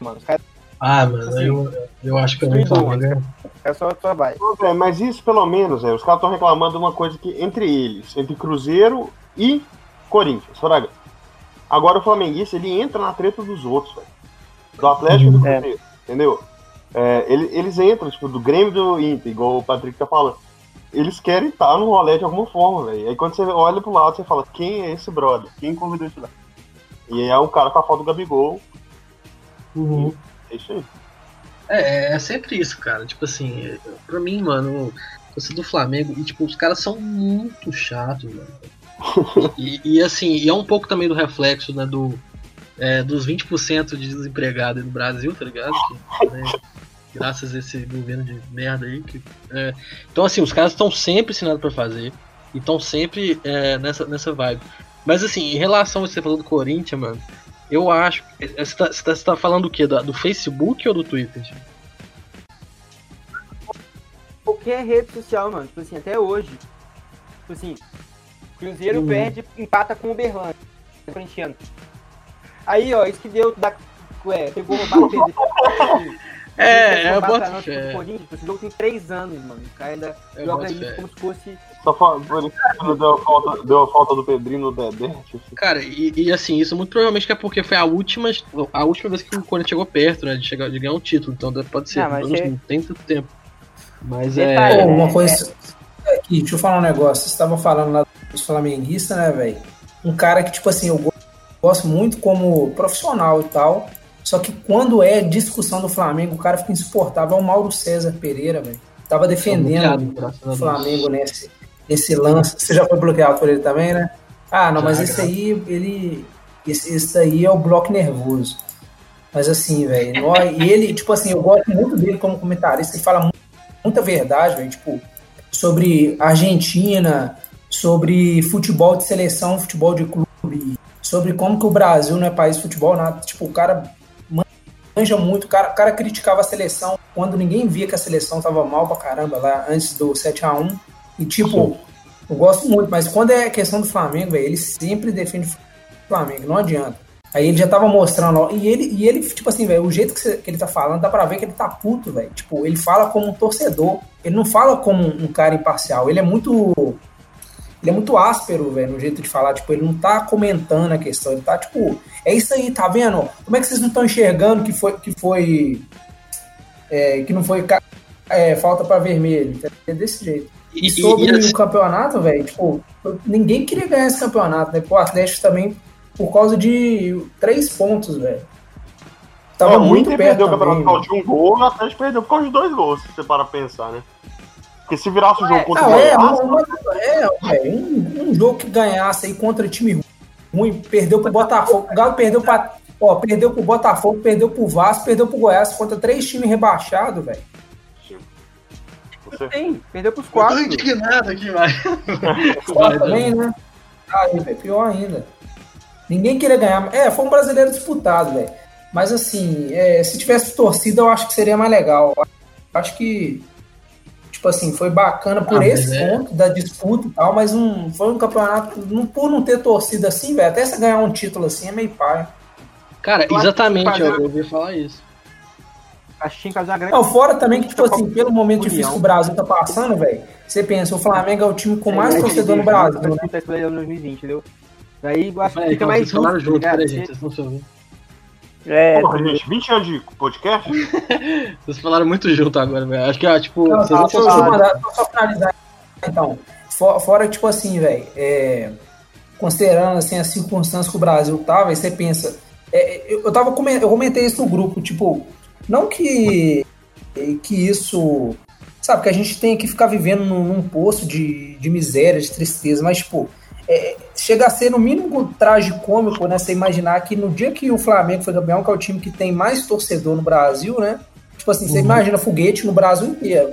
mano. Os caras ah, mano, assim, eu, eu acho que é muito Flamengo. É só trabalho. Mas isso pelo menos, é, os caras estão reclamando de uma coisa que entre eles, entre Cruzeiro e Corinthians, Fraga. Agora o flamenguista, ele entra na treta dos outros, velho. Do Atlético e do é. Cruzeiro, é. entendeu? É, ele, eles entram, tipo, do Grêmio do Inter, igual o Patrick tá falando. Eles querem estar no rolê de alguma forma, velho. Aí quando você olha pro lado, você fala, quem é esse brother? Quem convidou esse lá? E aí é um cara com a foto do Gabigol. Uhum. É isso aí. É, é sempre isso, cara. Tipo assim, pra mim, mano, você do Flamengo, e tipo, os caras são muito chatos, mano. E, e, assim, e é um pouco também do reflexo, né, do, é, dos 20% de desempregado no Brasil, tá ligado? Que, né, graças a esse governo de merda aí. Que, é, então, assim, os caras estão sempre ensinando para fazer. E estão sempre é, nessa, nessa vibe. Mas, assim, em relação a você falou do Corinthians, mano, eu acho. Você tá, você tá, você tá falando do quê? Do, do, Facebook ou do Twitter? Qualquer rede social, mano. Tipo assim, até hoje. Tipo assim, Cruzeiro uhum. perde, empata com o Uberlândia. Corintiano. Aí, ó, isso que deu da. Ué, pegou roubar o Pedro. (laughs) É, eu boto fé. Esse jogo tem três anos, mano. O cara ainda eu joga isso como se fosse. Só isso deu a falta, deu a falta do Pedrinho no Dedé. Tipo. Cara, e, e, assim, isso muito provavelmente é porque foi a última, a última vez que o Corinthians chegou perto, né? De, chegar, de ganhar um título. Então pode ser, não, não, não tem tanto tempo. Mas é. Pô, uma coisa. Aqui, deixa eu falar um negócio. Vocês estavam falando lá dos flamenguistas, né, velho? Um cara que, tipo assim, eu gosto muito como profissional e tal. Só que quando é discussão do Flamengo, o cara fica insuportável. É o Mauro César Pereira, velho. Tava defendendo o Flamengo nesse, nesse lance. Você já foi bloqueado por ele também, né? Ah, não, mas esse aí, ele. Esse, esse aí é o bloco nervoso. Mas assim, velho. E ele, tipo assim, eu gosto muito dele como comentarista. Ele fala muita verdade, velho. Tipo, sobre Argentina, sobre futebol de seleção, futebol de clube, sobre como que o Brasil não é país de futebol, nada. Tipo, o cara manja muito, o cara, o cara criticava a seleção quando ninguém via que a seleção tava mal pra caramba lá antes do 7 a 1 E tipo, Sim. eu gosto muito, mas quando é questão do Flamengo, véio, ele sempre defende o Flamengo, não adianta. Aí ele já tava mostrando, e ele, e ele tipo assim, velho, o jeito que, você, que, ele tá falando, dá pra ver que ele tá puto, velho. Tipo, ele fala como um torcedor, ele não fala como um cara imparcial, ele é muito ele é muito áspero, velho, no jeito de falar. Tipo, ele não tá comentando a questão. Ele tá, tipo, é isso aí, tá vendo? Como é que vocês não estão enxergando que foi. Que, foi, é, que não foi é, falta para vermelho? É desse jeito. E, e sobre e, o campeonato, velho, tipo, ninguém queria ganhar esse campeonato, né? O Atlético também, por causa de três pontos, velho. Tava é, muito perto. perdeu o campeonato por causa de um gol, o Atlético perdeu por causa de dois gols, se você para pensar, né? Porque se virasse o jogo é, contra não, o é, é, é, um, um, jogo que ganhasse aí contra time ruim, perdeu pro Botafogo. O Galo perdeu pra. Ó, perdeu pro Botafogo, perdeu pro Vasco, perdeu pro Goiás contra três times rebaixados, velho. Você... Sim, perdeu pros quatro. Eu tô indignado aqui, vai. vai (laughs) também, né? Aí, é pior ainda. Ninguém queria ganhar. É, foi um brasileiro disputado, velho. Mas assim, é, se tivesse torcida, eu acho que seria mais legal. Acho que tipo assim, foi bacana por ah, esse é. ponto da disputa e tal, mas um, foi um campeonato, não, por não ter torcida assim, velho, até se ganhar um título assim é meio pai. Cara, eu exatamente, eu ouvi falar isso. Acho que tinha que Não, fora também que, tipo assim, pelo momento difícil que o Brasil tá passando, velho, você pensa, o Flamengo é o time com mais é, torcedor no Brasil. Né? 2020, entendeu? Daí acho que fica mais justo. junto, tá peraí, gente, vocês não se ouvindo. É, Porra, gente, 20 anos de podcast? (laughs) vocês falaram muito junto agora, velho. Acho que, ó, tipo, não, vocês não, só, só, só finalizar, então. Fora, fora tipo assim, velho, é, considerando assim, as circunstâncias que o Brasil tava, você pensa. É, eu, tava, eu comentei isso no grupo, tipo, não que, que isso. Sabe, que a gente tem que ficar vivendo num, num poço de, de miséria, de tristeza, mas, tipo, é, chega a ser no mínimo tragicômico, né? Você imaginar que no dia que o Flamengo foi campeão, que é o time que tem mais torcedor no Brasil, né? Tipo assim, uhum. você imagina foguete no Brasil inteiro.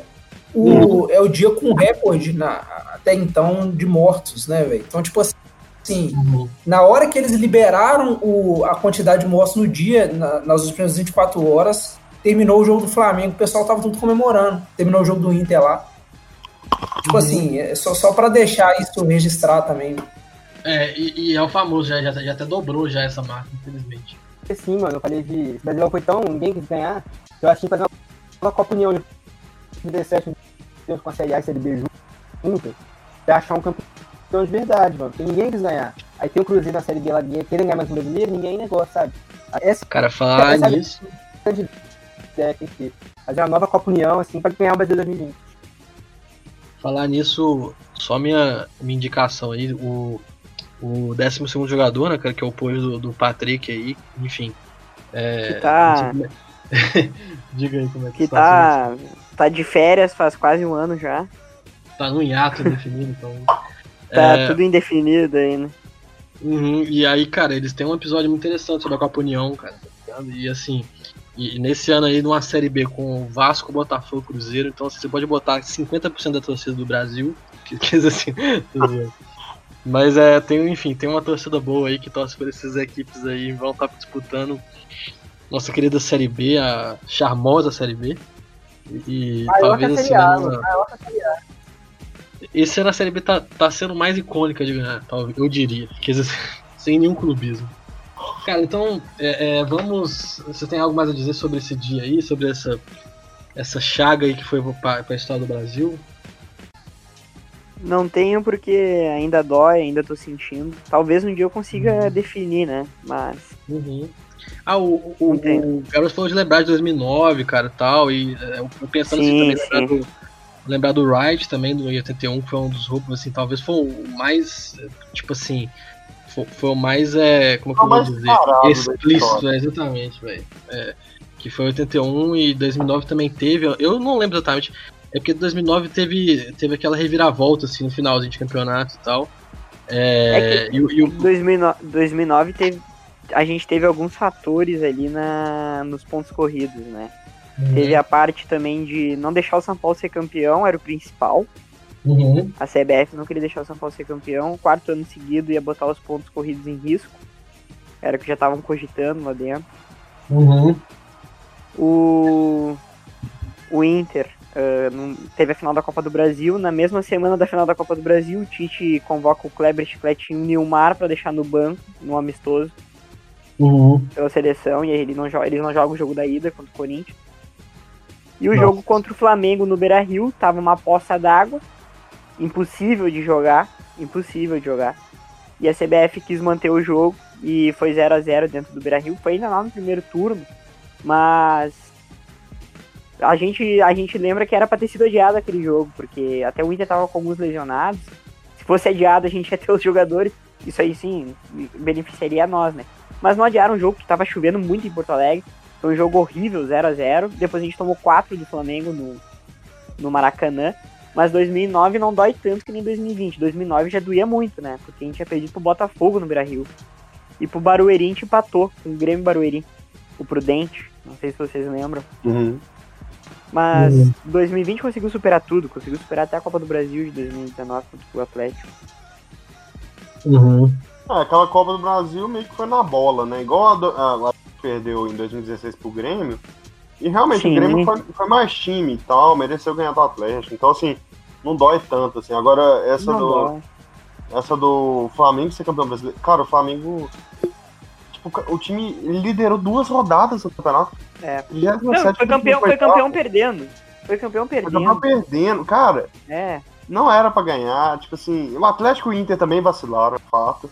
O, uhum. É o dia com recorde na, até então de mortos, né, velho? Então, tipo assim, uhum. na hora que eles liberaram o, a quantidade de mortos no dia, na, nas últimas 24 horas, terminou o jogo do Flamengo, o pessoal tava tudo comemorando. Terminou o jogo do Inter lá. Tipo assim, é só, só para deixar isso registrar também. É, e, e, é o famoso, já, já, já até dobrou já essa marca, infelizmente. Sim, mano, eu falei de. O Brasil foi tão. ninguém quis ganhar. Eu achei fazer uma, uma Copa União de 17 com a Série A e Série B junto pra achar um campeão de verdade, mano. Porque ninguém quis ganhar. Aí tem o Cruzeiro na Série B lá, querendo ganhar mais um brasileiro, ninguém negócio, sabe? Essa, Cara, falar nisso. É, tem que fazer uma nova Copa União, assim, pra ganhar o Brasil 2020. Falar nisso, só minha, minha indicação aí, o, o 12 jogador, né, cara, que é o apoio do, do Patrick aí, enfim. É, que tá. (laughs) Diga aí como é que, que tá. Tá de férias faz quase um ano já. Tá no hiato indefinido, então. (laughs) tá é... tudo indefinido aí, né? Uhum, e aí, cara, eles têm um episódio muito interessante sobre a Copa União, cara. Tá e assim, e nesse ano aí, numa Série B com Vasco, Botafogo, Cruzeiro, então assim, você pode botar 50% da torcida do Brasil, que quer dizer assim, (laughs) mas é, tem, enfim, tem uma torcida boa aí que torce por essas equipes aí, vão estar tá disputando nossa querida Série B, a charmosa Série B. E, talvez esse ano. Esse ano a Série B tá, tá sendo mais icônica de ganhar, eu diria. Quer dizer, (laughs) sem nenhum clubismo. Cara, então, é, é, vamos. Você tem algo mais a dizer sobre esse dia aí, sobre essa, essa chaga aí que foi para a história do Brasil? Não tenho porque ainda dói, ainda tô sentindo. Talvez um dia eu consiga uhum. definir, né? Mas. Uhum. Ah, o, o, o Carlos falou de lembrar de 2009, cara, tal, e é, eu pensando sim, assim também, lembrar do, lembrar do Wright também, do 81, que foi um dos roubos, assim, talvez foi o mais, tipo assim, foi, foi o mais, é, como que eu vou dizer? Explícito, é, exatamente, velho. É, que foi 81 e 2009 também teve, eu não lembro exatamente, é porque 2009 teve, teve aquela reviravolta, assim, no finalzinho de campeonato e tal. É, é que, e, e o... 2009, 2009 teve, a gente teve alguns fatores ali na, nos pontos corridos, né? Uhum. Teve a parte também de não deixar o São Paulo ser campeão, era o principal. Uhum. A CBF não queria deixar o São Paulo ser campeão. Quarto ano seguido ia botar os pontos corridos em risco. Era o que já estavam cogitando lá dentro. Uhum. O, o Inter uh, teve a final da Copa do Brasil. Na mesma semana da final da Copa do Brasil, o Tite convoca o Kleber Chiclete e o Nilmar para deixar no banco, no amistoso. Uhum. Pela seleção, e ele não eles não jogam o jogo da ida contra o Corinthians. E o Nossa. jogo contra o Flamengo no Beira Rio tava uma poça d'água impossível de jogar. impossível de jogar. E a CBF quis manter o jogo e foi 0 a 0 dentro do Beira-Rio. Foi ainda lá no primeiro turno, mas a gente, a gente lembra que era pra ter sido adiado aquele jogo, porque até o Inter tava com alguns lesionados. Se fosse adiado, a gente ia ter os jogadores. Isso aí sim beneficiaria a nós, né? Mas não adiaram um jogo que tava chovendo muito em Porto Alegre. Foi um jogo horrível, 0 a 0 Depois a gente tomou 4 do Flamengo no, no Maracanã. Mas 2009 não dói tanto que nem 2020. 2009 já doía muito, né? Porque a gente tinha perdido pro Botafogo no Beira-Rio. E pro Barueri a gente empatou com o Grêmio Barueri. O Prudente. Não sei se vocês lembram. Uhum. Mas Uhum. 2020 conseguiu superar tudo. Conseguiu superar até a Copa do Brasil de 2019 contra o Atlético. Uhum. É, aquela Copa do Brasil meio que foi na bola, né? Igual a, do, a, a que perdeu em 2016 pro Grêmio. E realmente Sim. o Grêmio foi, foi mais time e tal, mereceu ganhar do Atlético. Então, assim, não dói tanto, assim. Agora, essa Não do. dói. Essa do Flamengo ser campeão brasileiro. Cara, o Flamengo. Tipo, o time liderou duas rodadas no campeonato. É. 27 Não, foi campeão, foi foi campeão perdendo. Foi campeão Foi perdendo. campeão perdendo. Cara, É. não era pra ganhar. Tipo assim, o Atlético e o Inter também vacilaram, é fato.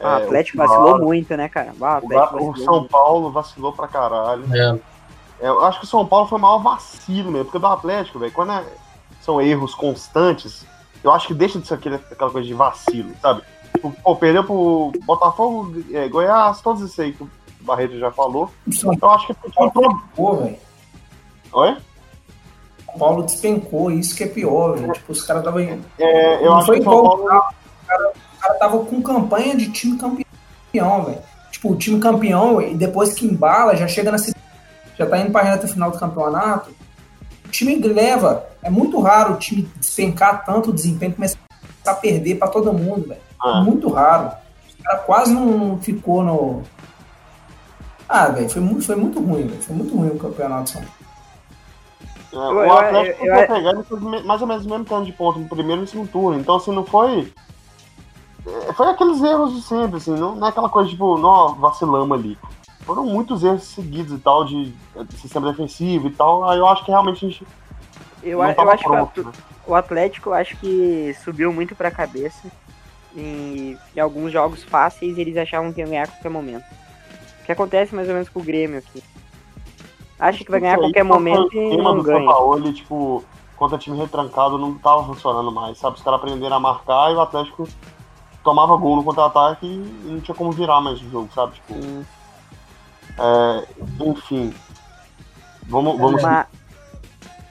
Ah, o É, Atlético o vacilou Claro. muito, né, cara? Ah, o O, São. Paulo vacilou pra caralho. É. É, Eu acho que o São Paulo foi o maior vacilo mesmo, porque do Atlético, velho, quando é- são erros constantes, eu acho que deixa de ser aquele, aquela coisa de vacilo, sabe? Tipo, pô, perdeu pro Botafogo, é, Goiás, todos esses aí que o Barreto já falou. Eu acho que foi problema. Pô, velho. Oi? São Paulo despencou, isso que é pior, velho. Tipo, os caras estavam. É, eu não acho foi que o igual Paulo- o cara, o cara- o cara tava com campanha de time campeão, velho. Tipo, o time campeão, e depois que embala, já chega na já tá indo pra reta final do campeonato. O time leva. É muito raro o time despencar tanto o desempenho e começar a perder pra todo mundo, velho. Ah. Muito raro. Os cara quase não ficou no. Ah, velho, foi muito, foi muito ruim, velho. Foi muito ruim o campeonato. São Paulo. É, o Atlético eu- foi eu- me- mais ou menos o mesmo tanto de ponto no primeiro e no segundo turno. Então, assim, não foi. é, Foi aqueles erros de sempre, assim, não, não é aquela coisa tipo, não, vacilamos ali. Foram muitos erros seguidos e tal, de, de sistema defensivo e tal. Aí eu acho que realmente a gente. Eu, a- eu acho que o pronto, né? o Atlético acho que subiu muito pra cabeça. E em alguns jogos fáceis eles achavam que iam ganhar a qualquer momento. O que acontece mais ou menos com o Grêmio aqui. Acha que vai ganhar a qualquer foi momento o e não ganha. Sampaoli, tipo, contra time retrancado não tava funcionando mais, sabe? Os caras aprenderam a marcar e o Atlético tomava gol no contra-ataque e não tinha como virar mais o jogo, sabe? Tipo, é, enfim. Vamos, vamos Mas-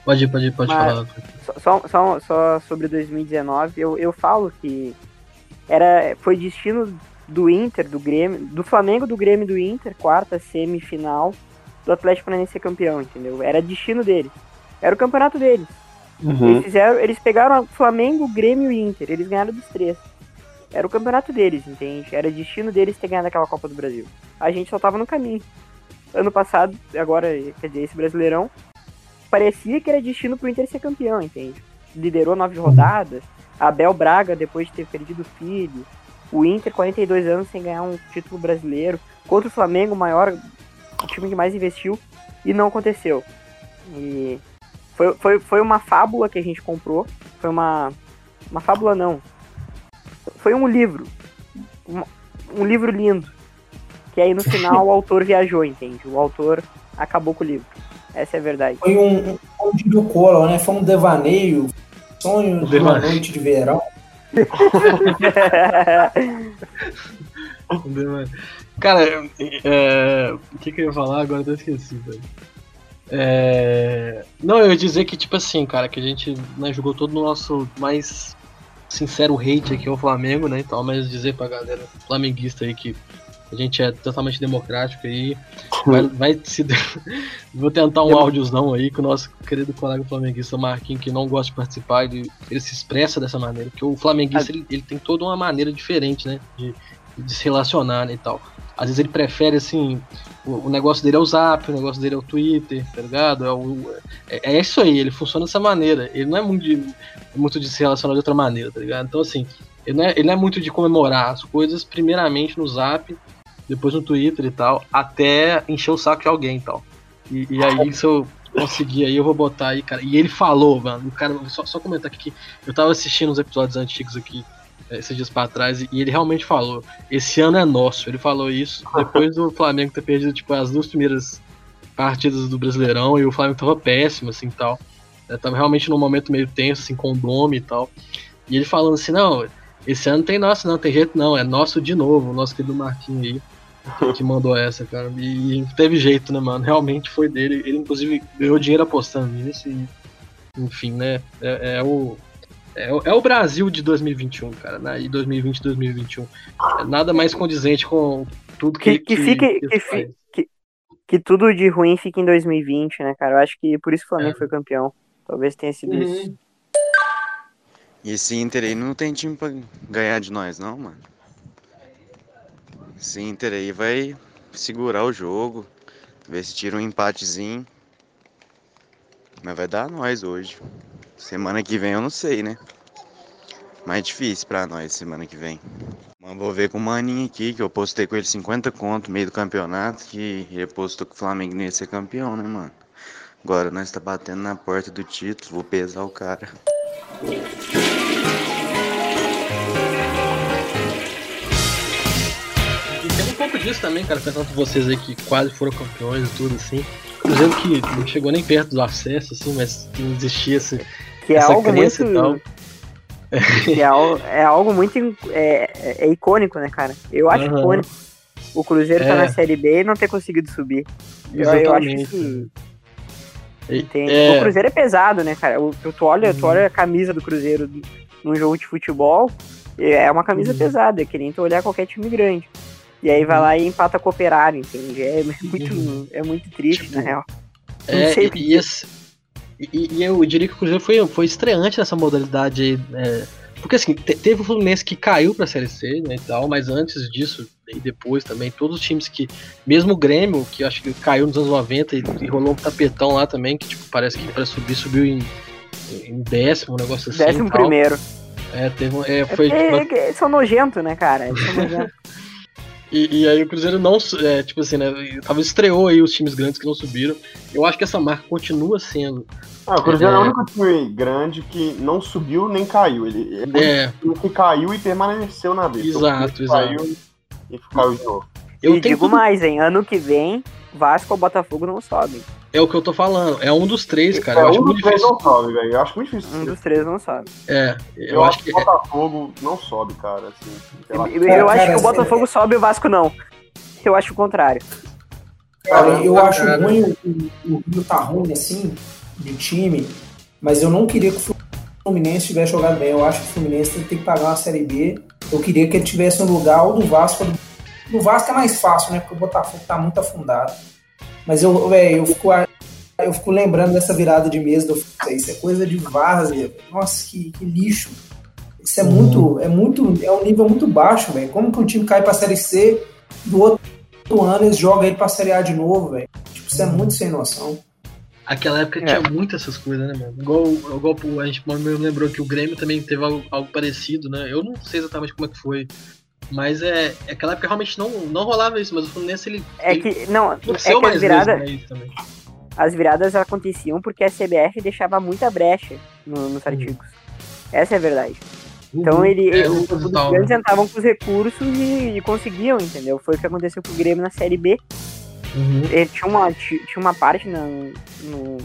Pode ir, pode ir, pode Mas- falar. Só, só, só, só sobre 2019, eu, eu falo que era, foi destino do Inter, do Grêmio, do Flamengo, do Grêmio e do Inter, quarta semifinal, do Atlético Paranaense ser campeão, entendeu? Era destino deles. Era o campeonato deles. Uhum. Eles fizeram, eles pegaram Flamengo, Grêmio e Inter, eles ganharam dos três. Era o campeonato deles, entende? Era destino deles ter ganhado aquela Copa do Brasil. A gente só tava no caminho. Ano passado, agora, quer dizer, esse Brasileirão, parecia que era destino pro Inter ser campeão, entende? Liderou nove rodadas, Abel Braga, depois de ter perdido o filho, o Inter, 42 anos sem ganhar um título brasileiro, contra o Flamengo, o maior, o time que mais investiu, e não aconteceu. E foi, foi, foi uma fábula que a gente comprou, foi uma, uma fábula não, foi um livro, um, um livro lindo, que aí no final o (laughs) autor viajou, entende? O autor acabou com o livro. Essa é a verdade. Foi um, um como diria o Collor, né? Foi um devaneio, sonho de uma noite de verão. (laughs) Cara, é, o que, que eu ia falar agora? Eu até esqueci, velho. É, não, eu ia dizer que, tipo assim, cara, que a gente né, jogou todo no nosso mais sincero hate aqui ao Flamengo, né? Então, mas dizer pra galera flamenguista aí que a gente é totalmente democrático aí. Vai, vai se. (laughs) Vou tentar um áudiozão aí com o nosso querido colega flamenguista Marquinhos, que não gosta de participar, ele, ele se expressa dessa maneira. Porque o flamenguista ele, ele tem toda uma maneira diferente, né? De, de se relacionar né, e tal. Às vezes ele prefere, assim, o, o negócio dele é o zap, o negócio dele é o Twitter, tá ligado? É, o, é, é isso aí, ele funciona dessa maneira. Ele não é muito de, muito de se relacionar de outra maneira, tá ligado? Então, assim, ele não, é, ele não é muito de comemorar as coisas, primeiramente no zap, depois no Twitter e tal, até encher o saco de alguém e tal. E, e aí, se eu conseguir aí, eu vou botar aí, cara. E ele falou, mano, o cara, só, só comentar aqui que eu tava assistindo os episódios antigos aqui esses dias pra trás e ele realmente falou: esse ano é nosso. Ele falou isso (laughs) depois do Flamengo ter perdido tipo, as duas primeiras partidas do Brasileirão e o Flamengo tava péssimo, assim tal. É, tava realmente num momento meio tenso, assim, com o nome e tal. E ele falando assim: não, esse ano tem nosso, não, tem jeito não, é nosso de novo, o nosso querido Marquinhos aí. Que mandou essa, cara. E, e teve jeito, né, mano? Realmente foi dele. Ele, inclusive, ganhou dinheiro apostando nisso. E, enfim, né? É, é o, é, é, o Brasil de 2021, cara, né? E 2020 2021. É nada mais condizente com tudo que. Que, que, fique, que, que, que, que, tudo de ruim fique em 2020, né, cara? Eu acho que por isso que o Flamengo é. foi campeão. Talvez tenha sido uhum. isso. E esse Inter aí não tem time pra ganhar de nós, não, mano. Esse Inter aí vai segurar o jogo, ver se tira um empatezinho. Mas vai dar nós hoje. Semana que vem eu não sei, né? Mais difícil pra nós semana que vem. Mas vou ver com o Maninho aqui, que eu postei com ele 50 conto no meio do campeonato, que ele postou que o Flamengo não ia ser campeão, né, mano? Agora nós tá batendo na porta do título, vou pesar o cara. Disso também, cara, pensando por vocês aí que quase foram campeões e tudo assim. Cruzeiro que não chegou nem perto do acesso, assim, mas não existia esse, que é essa algo muito... e tal. (laughs) Que é, é algo muito é, é, icônico, né, cara? Eu acho uhum. icônico. O Cruzeiro é. tá na Série B e não ter conseguido subir. Exatamente. Eu, eu acho que. É... O Cruzeiro é pesado, né, cara? Tu, tu, olha, tu olha a camisa do Cruzeiro num jogo de futebol, é uma camisa uhum. pesada, é que nem tu olhar qualquer time grande. E aí vai lá e empata com o operário, entende? É muito, é muito triste, tipo, na real. é, e, e, esse, e, e, eu diria que o Cruzeiro foi, foi estreante nessa modalidade é, porque assim, te, teve o Fluminense que caiu pra Série C, né, e tal, mas antes disso, e depois também, todos os times que, mesmo o Grêmio, que acho que caiu nos anos 90 e, e rolou um tapetão lá também, que tipo, parece que pra subir, subiu em, em décimo, um negócio assim. Décimo primeiro. É, teve é, foi. É, tipo, é, são nojentos, né, cara? Eles são (laughs) nojentos. E, e, aí o Cruzeiro não, é, tipo assim, né, talvez estreou aí os times grandes que não subiram. Eu acho que essa marca continua sendo. Ah, o Cruzeiro é, é o único time grande que não subiu nem caiu. Ele é o é. que caiu e permaneceu na B. Exato, exato. Caiu e caiu de novo. Eu e digo tudo... mais, hein, ano que vem, Vasco ou Botafogo não sobem. É o que eu tô falando. É um dos três, cara. É, eu acho um muito dos difícil. três não sobe, velho. Eu acho muito difícil. Um dos três não sobe. É, eu, eu acho, acho que. O Botafogo não sobe, cara. Assim, eu, eu, eu acho que o Botafogo sobe e o Vasco não. Eu acho o contrário. Cara, eu acho ruim o, Rio tá ruim assim, de time, mas eu não queria que o Fluminense tivesse jogado bem. Eu acho que o Fluminense tem que pagar uma Série B. Eu queria que ele tivesse no lugar ou do Vasco. Do Vasco é mais fácil, né? Porque o Botafogo tá muito afundado. Mas eu, velho, eu fico, eu fico lembrando dessa virada de mesa do Isso é coisa de várzea. Nossa, que, que lixo. Isso é uhum. muito, é muito, é um nível muito baixo, velho. Como que um time cai pra Série C do outro ano eles jogam ele pra Série A de novo, velho? Tipo, isso é muito sem noção. Aquela época é. tinha muitas essas coisas, né, mano? Igual, igual a gente me lembrou que o Grêmio também teve algo, algo, parecido, né? Eu não sei exatamente como é que foi. Mas é, é aquela época realmente não, não rolava isso, mas o Fluminense ele. É que. Não, é que as viradas. As viradas aconteciam porque a CBF deixava muita brecha no, nos uhum. artigos. Essa é a verdade. Então uhum. ele, é, os, grandes né? entravam com os recursos e, e, conseguiam, entendeu? Foi o que aconteceu com o Grêmio na Série B. Uhum. Ele tinha uma, tinha uma parte no, no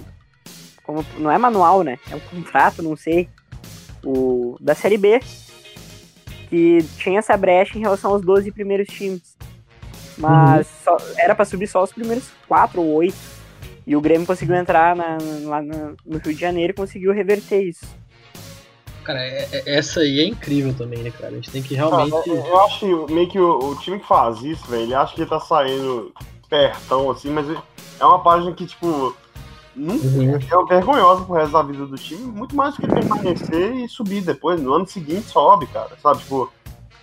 como, não é manual, né? É um contrato, não sei. O, da Série B que tinha essa brecha em relação aos 12 primeiros times. Mas uhum. só, era para subir só os primeiros 4 ou 8. E o Grêmio conseguiu entrar na, lá no, no Rio de Janeiro e conseguiu reverter isso. Cara, é, é, essa aí é incrível também, né, cara? A gente tem que realmente. Cara, eu acho que meio que o, o, time que faz isso, velho, ele acha que ele tá saindo pertão, assim, mas é uma página que, tipo, nunca uhum. é vergonhosa pro resto da vida do time, muito mais do que permanecer e subir depois. No ano seguinte sobe, cara. Sabe, tipo,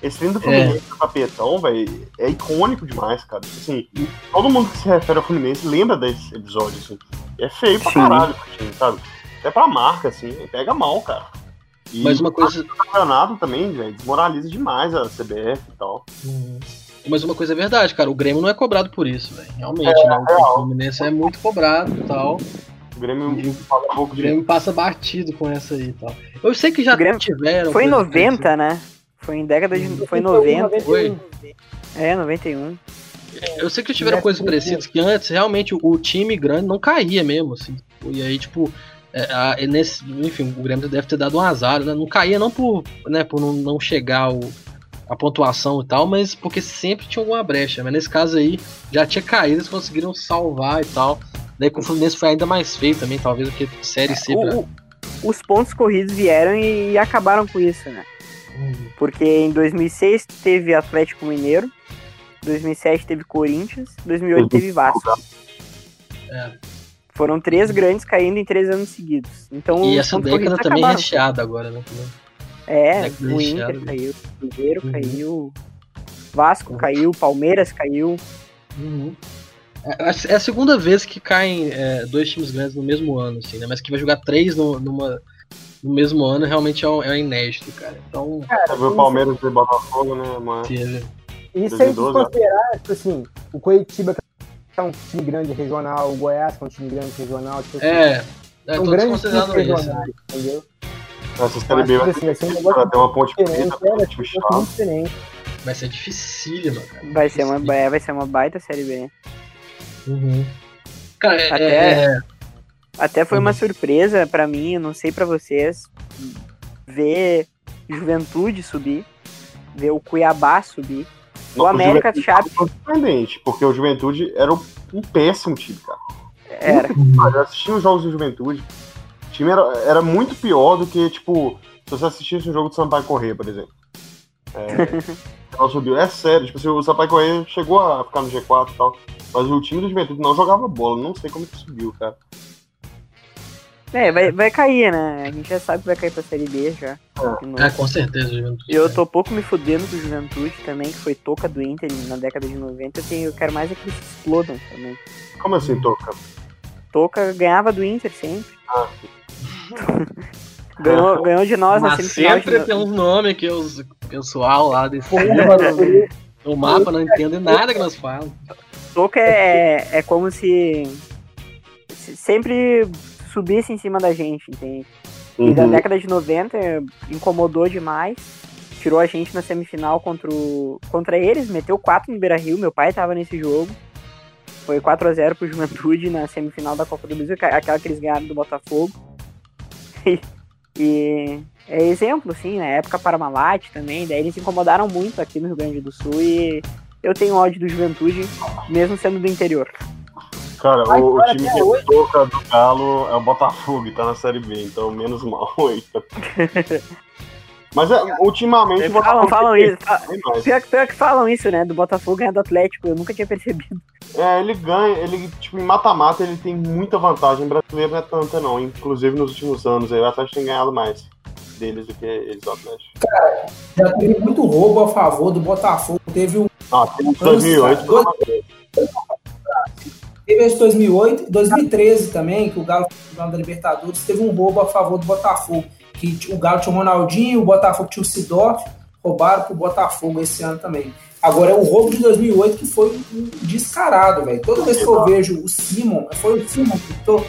esse fim do Fluminense é. tapetão, velho, é icônico demais, cara. Assim, todo mundo que se refere ao Fluminense lembra desse episódio, assim. É feio pra Sim. caralho pro time, sabe? Até pra marca, assim, pega mal, cara. E Mas uma coisa. O campeonato também, velho, desmoraliza demais a CBF e tal. Uhum. Mas uma coisa é verdade, cara, o Grêmio não é cobrado por isso, velho. Realmente, é, né? O Fluminense é muito cobrado e tal. O Grêmio, um pouco o Grêmio passa batido com essa aí e tal. Eu sei que já tiveram. Foi em 90, né? Foi em década de. Foi em 91, 90. Foi. É, 91. Eu sei que já tiveram coisas parecidas, que antes realmente o, time grande não caía mesmo, assim. E aí, tipo, é, a- e nesse, enfim, o Grêmio deve ter dado um azar, né? Não caía não por, né, por não, não chegar o, a pontuação e tal, mas porque sempre tinha alguma brecha. Mas nesse caso aí, já tinha caído, eles conseguiram salvar e tal. Daí com o Fluminense foi ainda mais feio também, talvez, do que Série C. O- os pontos corridos vieram e, e acabaram com isso, né? Porque em 2006 teve Atlético Mineiro, 2007 teve Corinthians, 2008 teve Vasco. É. Foram três grandes caindo em três anos seguidos. Então E essa década também é acabaram. recheada agora, né? É, Década o Inter né? caiu, o Cruzeiro caiu, Vasco caiu, Palmeiras caiu. É é a segunda vez que caem é, dois times grandes no mesmo ano, assim, né? Mas que vai jogar três no, numa, no mesmo ano realmente é, um, é um inédito, cara. Então. Você viu o Palmeiras e Botafogo, né, mano? E se a gente 2012, considerar, tipo assim, o Curitiba que é um time grande regional, o Goiás que é um time grande regional, tipo assim, É, é, são tô grandes times desconsiderando isso, entendeu? Essa Série B vai assim, ser um negócio vai ter uma ponte preta, é, vai time ser um negócio muito chato. diferente. Vai ser dificílima, cara. Vai ser uma, é, vai ser uma baita série B. Cara, é, Até, é- até foi uma surpresa pra mim, não sei pra vocês, ver Juventude subir, ver o Cuiabá subir, o América Juventude Chape foi surpreendente, porque o Juventude era um um péssimo time, cara. era. Eu assisti os jogos do Juventude. O time era, era muito pior do que, tipo, se você assistisse um jogo do Sampaio Corrêa, por exemplo. É, (laughs) ela subiu. É sério, tipo, assim, o Sampaio Corrêa chegou a ficar no G4 e tal. Mas o time do Juventude não jogava bola. Não sei como que subiu, cara. É, vai, vai cair, né? A gente já sabe que vai cair pra série B já. Novo. é, com certeza, Juventude. Eu tô pouco me fudendo com o Juventude também, que foi toca do Inter na década de 90. Eu, tenho, eu quero mais é que eles explodam também. Como assim, Toca? Toca ganhava do Inter sempre. Ah, (laughs) Ganhou, ganhou de nós na Mas semifinal. sempre tem uns nomes que os pessoal lá desse o mapa não entende nada que nós falamos. Toca é, é como se, se sempre subisse em cima da gente, entende? E da Uhum. década de 90 incomodou demais. Tirou a gente na semifinal contra, o, contra eles, meteu 4 no Beira Rio. Meu pai tava nesse jogo. Foi 4x0 pro Juventude na semifinal da Copa do Brasil, é aquela que eles ganharam do Botafogo. E, (laughs) e é exemplo, assim, na época Parmalat também. Daí eles incomodaram muito aqui no Rio Grande do Sul e eu tenho ódio do Juventude, mesmo sendo do interior. Cara, o, cara, time que hoje- toca do Galo é o Botafogo, tá na Série B, então menos (laughs) mal aí. (laughs) Mas é, ultimamente Falam, falam isso. Pior, que- pior que falam isso, né? Do Botafogo ganhar do Atlético. Eu nunca tinha percebido. É, ele ganha, ele, tipo, em mata-mata ele tem muita vantagem. Brasileiro não é tanta, não. Inclusive nos últimos anos aí, o Atlético tem ganhado mais deles do que eles do Atlético. Já teve muito roubo a favor do Botafogo. Teve um. Ah, tem 2008, Dois- Teve esse 2008, 2013 também, que o Galo foi campeão da Libertadores, teve um roubo a favor do Botafogo. Que o Galo tinha o Ronaldinho, o Botafogo tinha o Sidorf, roubaram pro Botafogo esse ano também. Agora é o roubo de 2008 que foi um descarado, velho. Toda vez que eu vejo o Simon, foi o Simon que tô,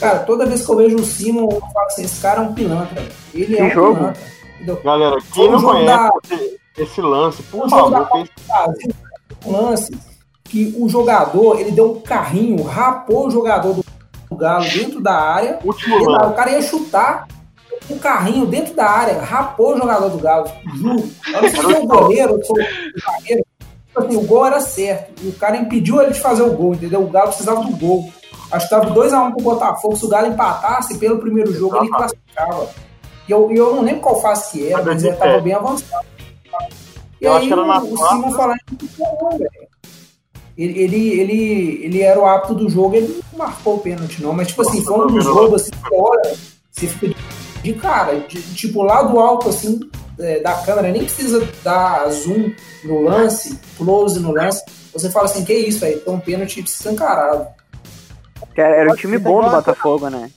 Cara, toda vez que eu vejo o Simon, eu falo assim: esse cara é um pilantra. velho. Ele é Que um jogo? pilantra. entendeu? Galera, quem não conhece da- esse, lance, por favor, Brasil, um lance que o jogador, ele deu um carrinho, rapou o jogador do, Galo dentro da área. Último e lá, o cara ia chutar um carrinho dentro da área, rapou o jogador do Galo. Juro. Eu não sei se foi o goleiro ou foi o zagueiro. Assim, o gol era certo. E o cara impediu ele de fazer o gol, entendeu? O Galo precisava do gol. Acho que estava 2x1 pro Botafogo. Se o Galo empatasse pelo primeiro jogo, ele classificava. E eu, eu não lembro qual fase que era, mas ele estava bem avançado. E Eu aí acho que era na o. Simon falando que não, velho. Ele, ele, ele, ele era o árbitro do jogo, ele não marcou o pênalti, não. Mas, tipo assim, foi um jogo assim, olha, você fica de, cara, de- tipo, lá do alto, assim, é, da câmera, nem precisa dar zoom no lance, close no lance. Você fala assim, que isso, velho? Foi um pênalti escancarado. Cara, era um time bom do Botafogo, né?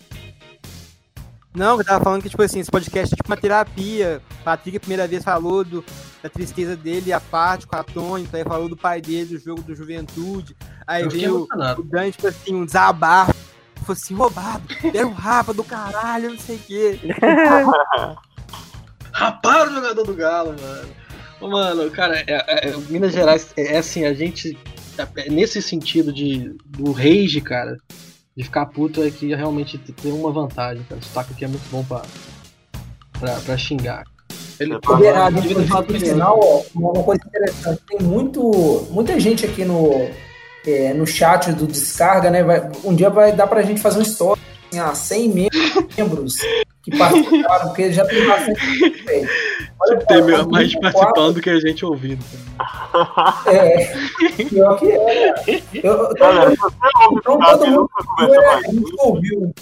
Não, eu tava falando que, tipo assim, esse podcast é tipo uma terapia. Patrick, a primeira vez, falou do, da tristeza dele, a parte com a Tônica, aí falou do pai dele, do jogo do Juventude. Aí veio o Dante, tipo assim, um desabafo. Falou assim, roubado, era um rapa do caralho, não sei o quê. (laughs) Raparam o jogador do Galo, mano. Mano, cara, é, é, Minas Gerais é, é assim, a gente. É, nesse sentido de do rage, cara, de ficar puto é que realmente tem uma vantagem, cara. O sotaque aqui é muito bom pra, pra, pra xingar. Ele, a gente no final, ó, uma coisa interessante, tem muito, muita gente aqui no, é, no chat do Descarga, né? Vai, um dia vai dar pra gente fazer um story, assim, ah, 100 membros que (laughs) participaram, porque já tem bastante gente, Olha, tem pô, mais participando quatro... que a gente ouvindo. É, pior que é. Eu, eu, eu, não todo mundo ouviu.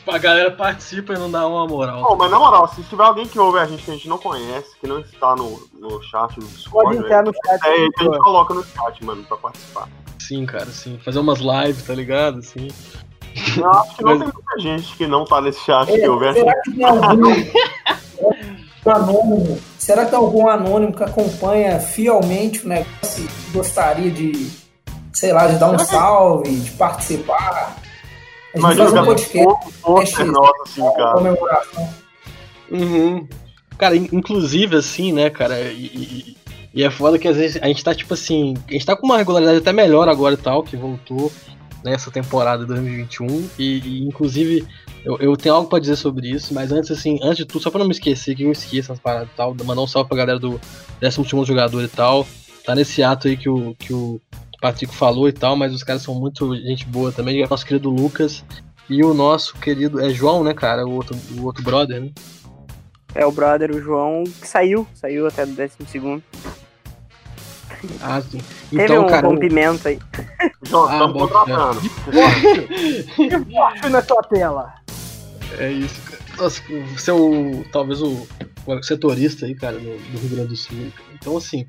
Tipo, a galera participa e não dá uma moral. Pô, mas na moral, se tiver alguém que ouve a gente que a gente não conhece, que não está no, no chat do Discord, pode entrar no chat. É, a gente coloca no chat, mano, pra participar. Sim, cara, sim. Fazer umas lives, tá ligado? Assim. Eu acho que não tem muita gente que não tá nesse chat é, que (laughs) Será que tem algum anônimo? Será que tem algum anônimo que acompanha fielmente o negócio e gostaria de, sei lá, de dar um salve, de participar? A gente faz um podcast. Nossa, assim, cara. Comemoração. Uhum. Cara, inclusive, assim, né, cara, e, e, é foda que às vezes a gente tá, tipo assim, a gente tá com uma regularidade até melhor agora e tal, que voltou nessa temporada de 2021. E, e inclusive, eu, eu, tenho algo para dizer sobre isso, mas antes, assim, antes de tudo, só pra não me esquecer, que eu esqueça essas paradas e tal, mandar um salve pra galera do 11 jogador e tal. Tá nesse ato aí que o, que o Patrick falou e tal, mas os caras são muito gente boa também. Nosso querido Lucas e o nosso querido. É João, né, cara? O outro, o outro brother, né? É o brother, o João, que saiu, saiu até do décimo segundo. Ah, sim. Então, Teve um cara, rompimento aí. João, ah, estamos contratando. (laughs) Na tua tela. É isso, cara. Nossa, você é o, talvez o, o setorista aí, cara, do, do Rio Grande do Sul. Então, assim,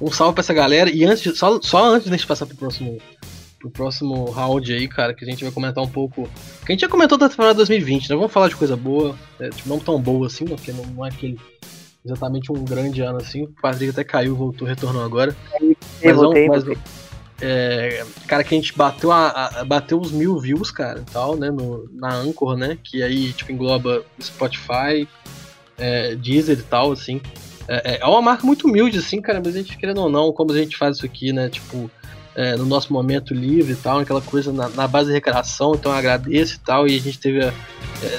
um salve pra essa galera. E antes, só, só antes de a gente passar pro próximo, pro próximo round aí, cara, que a gente vai comentar um pouco. Que a gente já comentou da temporada 2020, né? Vamos falar de coisa boa, é, tipo, não tão boa assim, né? Porque não, é aquele exatamente um grande ano assim. O Patrick até caiu, voltou, retornou agora. mas, voltei, mas, é, cara, que a gente bateu, a, a, bateu os mil views, cara, e tal, né? No, na Anchor, né? Que aí, tipo, engloba Spotify, é, Deezer e tal, assim. É, é, é uma marca muito humilde, assim, cara, mas a gente, querendo ou não, como a gente faz isso aqui, né? Tipo, é, no nosso momento livre e tal, aquela coisa na, na, base de recreação, então eu agradeço e tal. E a gente teve, é,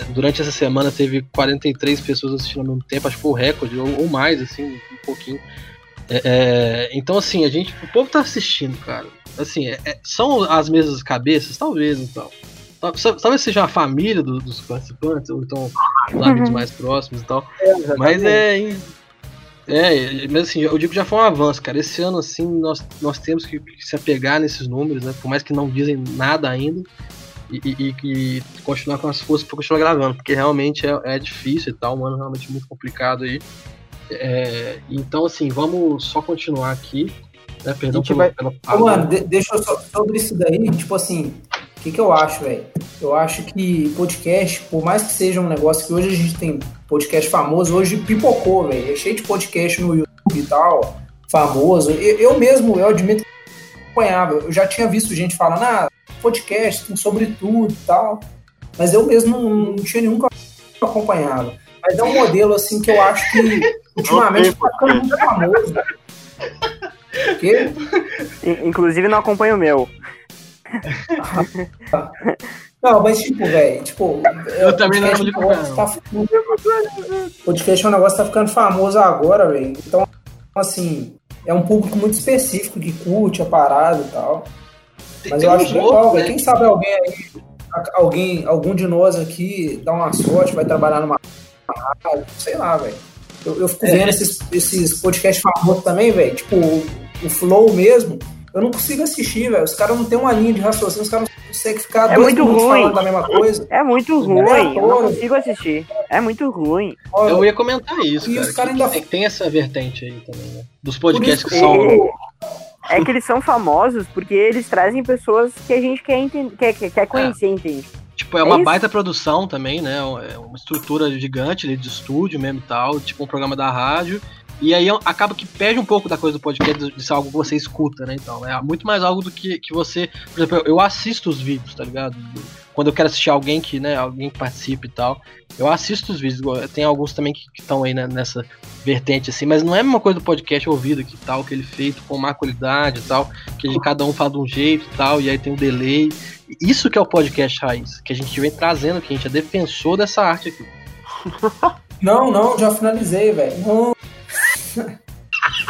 durante essa semana, teve 43 pessoas assistindo ao mesmo tempo, acho que foi o recorde, ou, ou mais, assim, um pouquinho. É, é, então, assim, a gente, o povo tá assistindo, cara. Assim, é, é são as mesmas cabeças? Talvez, então. Talvez seja a família do, dos participantes, ou então os amigos uhum. mais próximos e tal. mas é é, mas assim, eu digo que já foi um avanço, cara. Esse ano, assim, nós, nós temos que, se apegar nesses números, né? Por mais que não dizem nada ainda. E, e, e continuar com as forças para continuar gravando, porque realmente é, é difícil e tal, um ano realmente muito complicado aí. É, então, assim, vamos só continuar aqui. Né? Perdão pelo, vai... pela Mano, de, deixa eu só sobre isso daí, tipo assim, o que, que eu acho, velho? Eu acho que podcast, por mais que seja um negócio que hoje a gente tem podcast famoso, hoje pipocou, velho. É cheio de podcast no YouTube e tal, famoso. Eu, eu mesmo, eu admito que acompanhava. Eu já tinha visto gente falando, ah, podcast tem sobre tudo e tal. Mas eu mesmo não, não tinha nenhum que eu acompanhava. Mas é um modelo, assim, que eu acho que (laughs) ultimamente tá ficando muito famoso. (laughs) Inclusive não acompanho o meu. (laughs) Não, mas tipo, velho, tipo. Eu é, também não ligo tá, Podcast é um negócio que tá ficando famoso agora, velho. Então, assim, é um público muito específico que curte a parada e tal. Mas Tem eu acho legal, velho. Né? Quem sabe alguém aí, alguém, algum de nós aqui dá uma sorte, vai trabalhar numa rádio, sei lá, velho. Eu, eu fico vendo é. esses, esses podcasts famosos também, velho. Tipo, o, o Flow mesmo eu não consigo assistir, velho. Os caras não tem uma linha de raciocínio, os caras não conseguem ficar é dois muito ruim. falando da mesma coisa. É muito ruim, é eu não consigo assistir. É muito ruim. Eu ia comentar isso, e cara. Os cara ainda... tem, tem, essa vertente aí também, né? Dos podcasts que são... É que eles são famosos porque eles trazem pessoas que a gente quer, entender, quer, quer, quer conhecer, é. entende? Tipo, é uma é baita produção também, né? É uma estrutura gigante de estúdio mesmo e tal, tipo um programa da rádio. E aí acaba que perde um pouco da coisa do podcast de ser algo que você escuta, né? Então, é muito mais algo do que, que você. Por exemplo, eu assisto os vídeos, tá ligado? quando eu quero assistir alguém que, né, alguém que participe e tal, eu assisto os vídeos. Tem alguns também que estão aí né, nessa vertente, assim, mas não é a mesma coisa do podcast ouvido que tal, aquele feito com má qualidade e tal, que cada um fala de um jeito e tal, e aí tem um delay. Isso que é o podcast raiz, que a gente vem trazendo aqui, a gente é defensor dessa arte aqui. (laughs) Não, não, já finalizei, velho. Não. (laughs)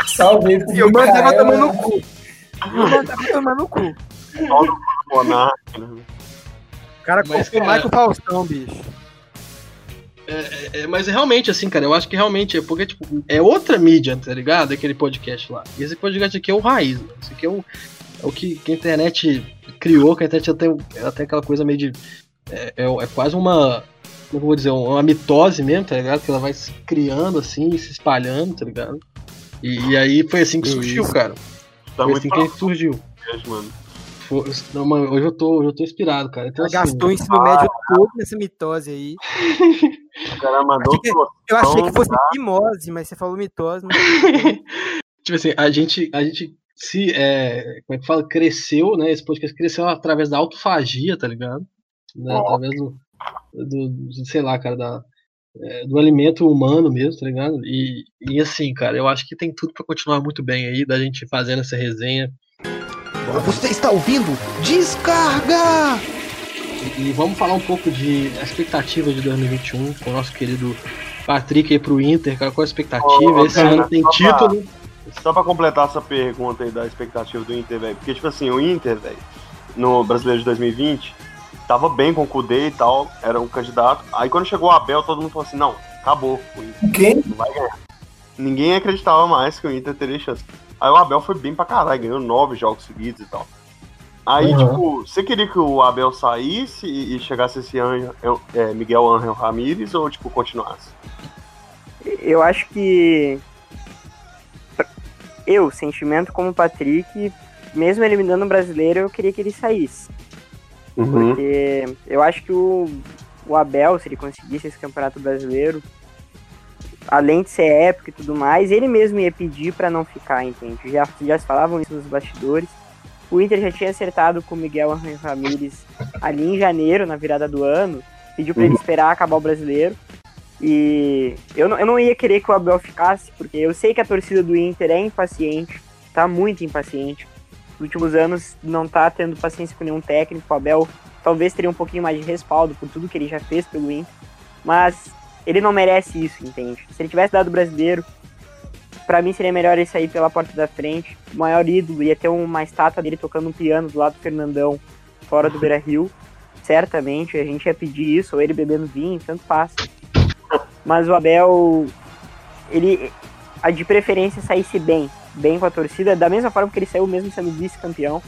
Salve E tava Mikael, tomando no cu. O mano tava tomando no cu. Só do Monark, né? O cara Mas, cara- com o Faustão, bicho. É, mas realmente, assim, cara, eu acho que realmente é porque, tipo, é outra mídia, tá ligado? Aquele podcast lá. E esse podcast aqui é o raiz, mano. Esse aqui é o, é o que, que a internet criou, que a internet tem, ela tem aquela coisa meio de. É, é, é quase uma. Como eu vou dizer? Uma mitose mesmo, tá ligado? Que ela vai se criando assim, se espalhando, tá ligado? E, e aí foi assim que surgiu, Isso. cara. Tá foi assim que surgiu. mano. Foi- não, mano, hoje eu tô, hoje eu tô inspirado, cara. Então, Ela assim, gastou o ensino médio todo nessa mitose aí. (laughs) O cara mandou Achei que- Eu achei que fosse tá? mimose, mas você falou mitose. Mas... (laughs) tipo assim, a gente, a gente se, é, como é que fala, cresceu, né, esse podcast cresceu através da autofagia, tá ligado? Né, através do, do, do- sei lá, cara, da, é, do alimento humano mesmo, tá ligado? E, e assim, cara, eu acho que tem tudo pra continuar muito bem aí, da gente fazendo essa resenha. Você está ouvindo? Descarga! E, e vamos falar um pouco de expectativa de 2021 com o nosso querido Patrick aí pro Inter, cara, qual a expectativa? Ô, Esse cara, ano tem só pra- título. Só pra completar essa pergunta aí da expectativa do Inter, velho. Porque, tipo assim, o Inter, velho, no Brasileiro de 2020, tava bem com o Kudê e tal, era um candidato. Aí quando chegou o Abel, todo mundo falou assim, não, acabou o Inter. Quem? Não vai ganhar. Ninguém acreditava mais que o Inter teria chance. Aí o Abel foi bem pra caralho, ganhou nove jogos seguidos e tal. Aí, Uhum. tipo, você queria que o Abel saísse e chegasse esse ano é, Miguel Angel Ramírez ou, tipo, continuasse? Eu acho que. Eu, sentimento como Patrick, mesmo eliminando o brasileiro, eu queria que ele saísse. Uhum. Porque eu acho que o, o Abel, se ele conseguisse esse campeonato brasileiro, além de ser épico e tudo mais, ele mesmo ia pedir pra não ficar, entende? Já, já se falavam isso nos bastidores. O Inter já tinha acertado com o Miguel Ramírez ali em janeiro, na virada do ano. Pediu pra ele esperar acabar o brasileiro. E eu não, eu não ia querer que o Abel ficasse, porque eu sei que a torcida do Inter é impaciente, tá muito impaciente. Últimos anos não tá tendo paciência com nenhum técnico. O Abel talvez teria um pouquinho mais de respaldo por tudo que ele já fez pelo Inter, mas ele não merece isso, entende? Se ele tivesse dado brasileiro, pra mim seria melhor ele sair pela porta da frente. O maior ídolo ia ter uma estátua dele tocando um piano do lado do Fernandão, fora do Beira Rio. Certamente a gente ia pedir isso, ou ele bebendo vinho, tanto faz. Mas o Abel, ele a de preferência saísse bem, bem com a torcida, da mesma forma que ele saiu mesmo sendo vice-campeão,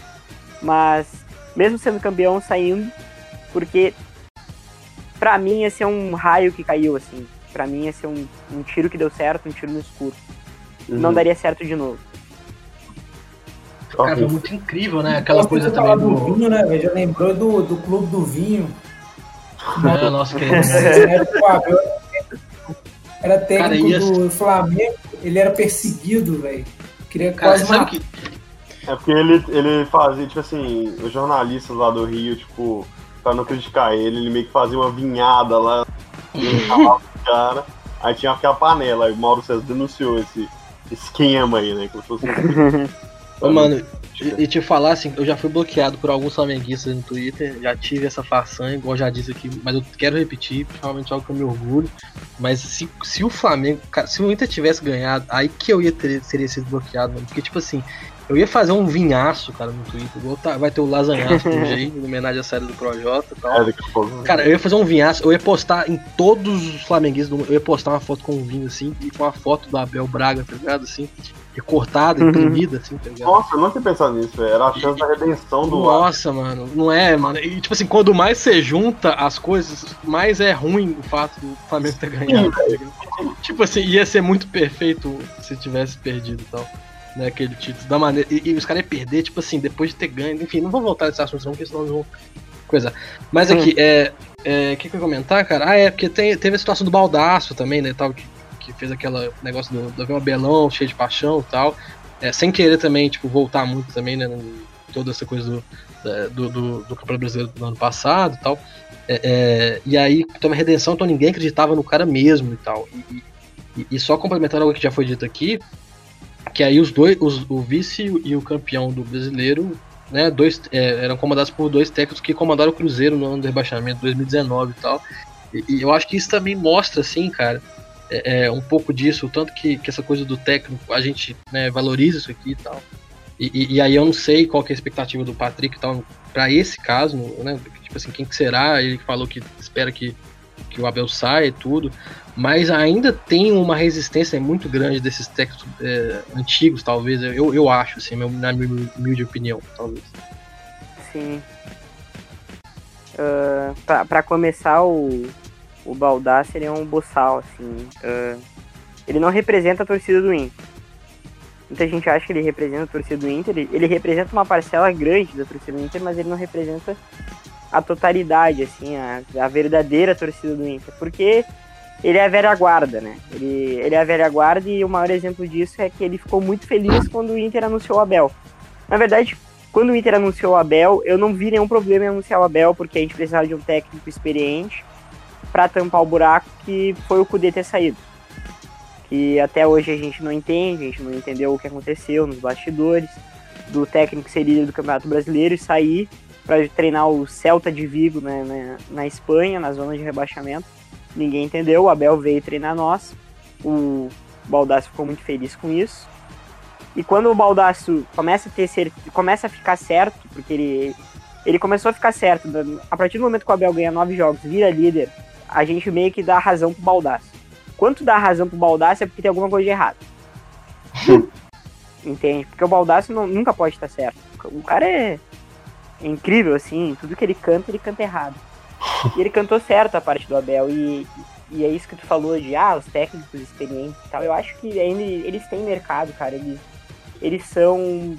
mas mesmo sendo campeão saindo, porque pra mim ia ser um raio que caiu assim, Pra mim ia ser um, um tiro que deu certo, um tiro no escuro. Não Uhum. daria certo de novo. Cara, foi muito incrível, né? Aquela coisa também do do. vinho, né? Já lembrou do, do clube do vinho. É, nossa, que Era técnico Cara, do Flamengo, ele era perseguido, velho. Queria Cara, quase matar. que. É porque ele, ele fazia, tipo assim, os jornalistas lá do Rio, tipo, pra não criticar ele, ele meio que fazia uma vinhada lá, (laughs) cara, aí tinha aquela panela, aí o Mauro César denunciou esse esquema aí, né? Como se fosse um- Ô, mano, e, te falar assim, eu já fui bloqueado por alguns flamenguistas no Twitter, já tive essa façanha, igual já disse aqui, mas eu quero repetir, principalmente algo que eu me orgulho. Mas se, se o Flamengo, se o Inter tivesse ganhado, aí que eu ia ter, teria sido bloqueado, mano. Porque, tipo assim, eu ia fazer um vinhaço, cara, no Twitter. tá- vai ter o lasanhaço do (laughs) jeito, em homenagem à série do Projota e tal. É. Cara, eu ia fazer um vinhaço, eu ia postar em todos os flamenguistas eu ia postar uma foto com um vinho assim, e com a foto do Abel Braga, tá ligado? Assim, recortada, Uhum. imprimida, assim, tá ligado? Nossa, eu não tinha pensado nisso, velho. Era a chance da redenção do Nossa, mano, não é, mano. E tipo assim, quando mais você junta as coisas, mais é ruim o fato do Flamengo ter ganhado. tá ligado? tipo assim, ia ser muito perfeito se tivesse perdido e tal. Né, aquele título. Da maneira. E, e os caras iam perder, tipo assim, depois de ter ganho. Enfim, não vou voltar nesse assunto, não, porque senão eles vão. Coisa. Mas aqui, é. é, O que, que eu ia comentar, cara? Ah, é, porque tem, teve a situação do baldaço também, né? Tal, que, que fez aquele negócio do, do avião Abelão, cheio de paixão e tal. É, sem querer também, tipo, voltar muito também, né? toda essa coisa do, é, do, do, do Campeonato Brasileiro do ano passado e tal. É, é, e aí tem uma redenção, então ninguém acreditava no cara mesmo e tal. E, e, e só complementando algo que já foi dito aqui, que aí os dois, os, o vice e o campeão do brasileiro, né, dois, é, eram comandados por dois técnicos que comandaram o Cruzeiro no ano do rebaixamento, 2019 e tal. E, e eu acho que isso também mostra, assim, cara, é, é, um pouco disso, o tanto que, que essa coisa do técnico, a gente né, valoriza isso aqui e tal. E, e, aí eu não sei qual que é a expectativa do Patrick e tal, pra esse caso, né, tipo assim, quem que será, ele falou que espera que, que o Abel saia e tudo, mas ainda tem uma resistência muito grande desses técnicos é, antigos, talvez, eu, eu acho, assim, na minha humilde opinião, talvez. Sim. Uh, para começar, o, o Baldassi ele é um boçal, assim. Uh, ele não representa a torcida do Inter. Muita gente acha que ele representa a torcida do Inter. Ele, ele representa uma parcela grande da torcida do Inter, mas ele não representa a totalidade, assim, a, a verdadeira torcida do Inter. Porque ele é a velha guarda, né? Ele, ele é a velha guarda e o maior exemplo disso é que ele ficou muito feliz quando o Inter anunciou o Abel. Na verdade, quando o Inter anunciou o Abel, eu não vi nenhum problema em anunciar o Abel, porque a gente precisava de um técnico experiente para tampar o buraco que foi o Cudê ter saído. Que até hoje a gente não entende, a gente não entendeu o que aconteceu nos bastidores, do técnico ser líder do Campeonato Brasileiro e sair para treinar o Celta de Vigo né, na, na Espanha, na zona de rebaixamento ninguém entendeu. O Abel veio treinar nós. O Baldasso ficou muito feliz com isso. E quando o Baldasso começa a ter começa a ficar certo, porque ele ele começou a ficar certo, a partir do momento que o Abel ganha nove jogos, vira líder, a gente meio que dá razão pro Baldasso. Quanto dá razão pro Baldasso é porque tem alguma coisa de errado. Entende? Porque o Baldasso não, nunca pode estar certo. O cara é, é incrível, assim, tudo que ele canta, ele canta errado. E ele cantou certo a parte do Abel. E, e é isso que tu falou de, ah, os técnicos experientes e tal. Eu acho que ainda eles têm mercado, cara. Eles, eles são.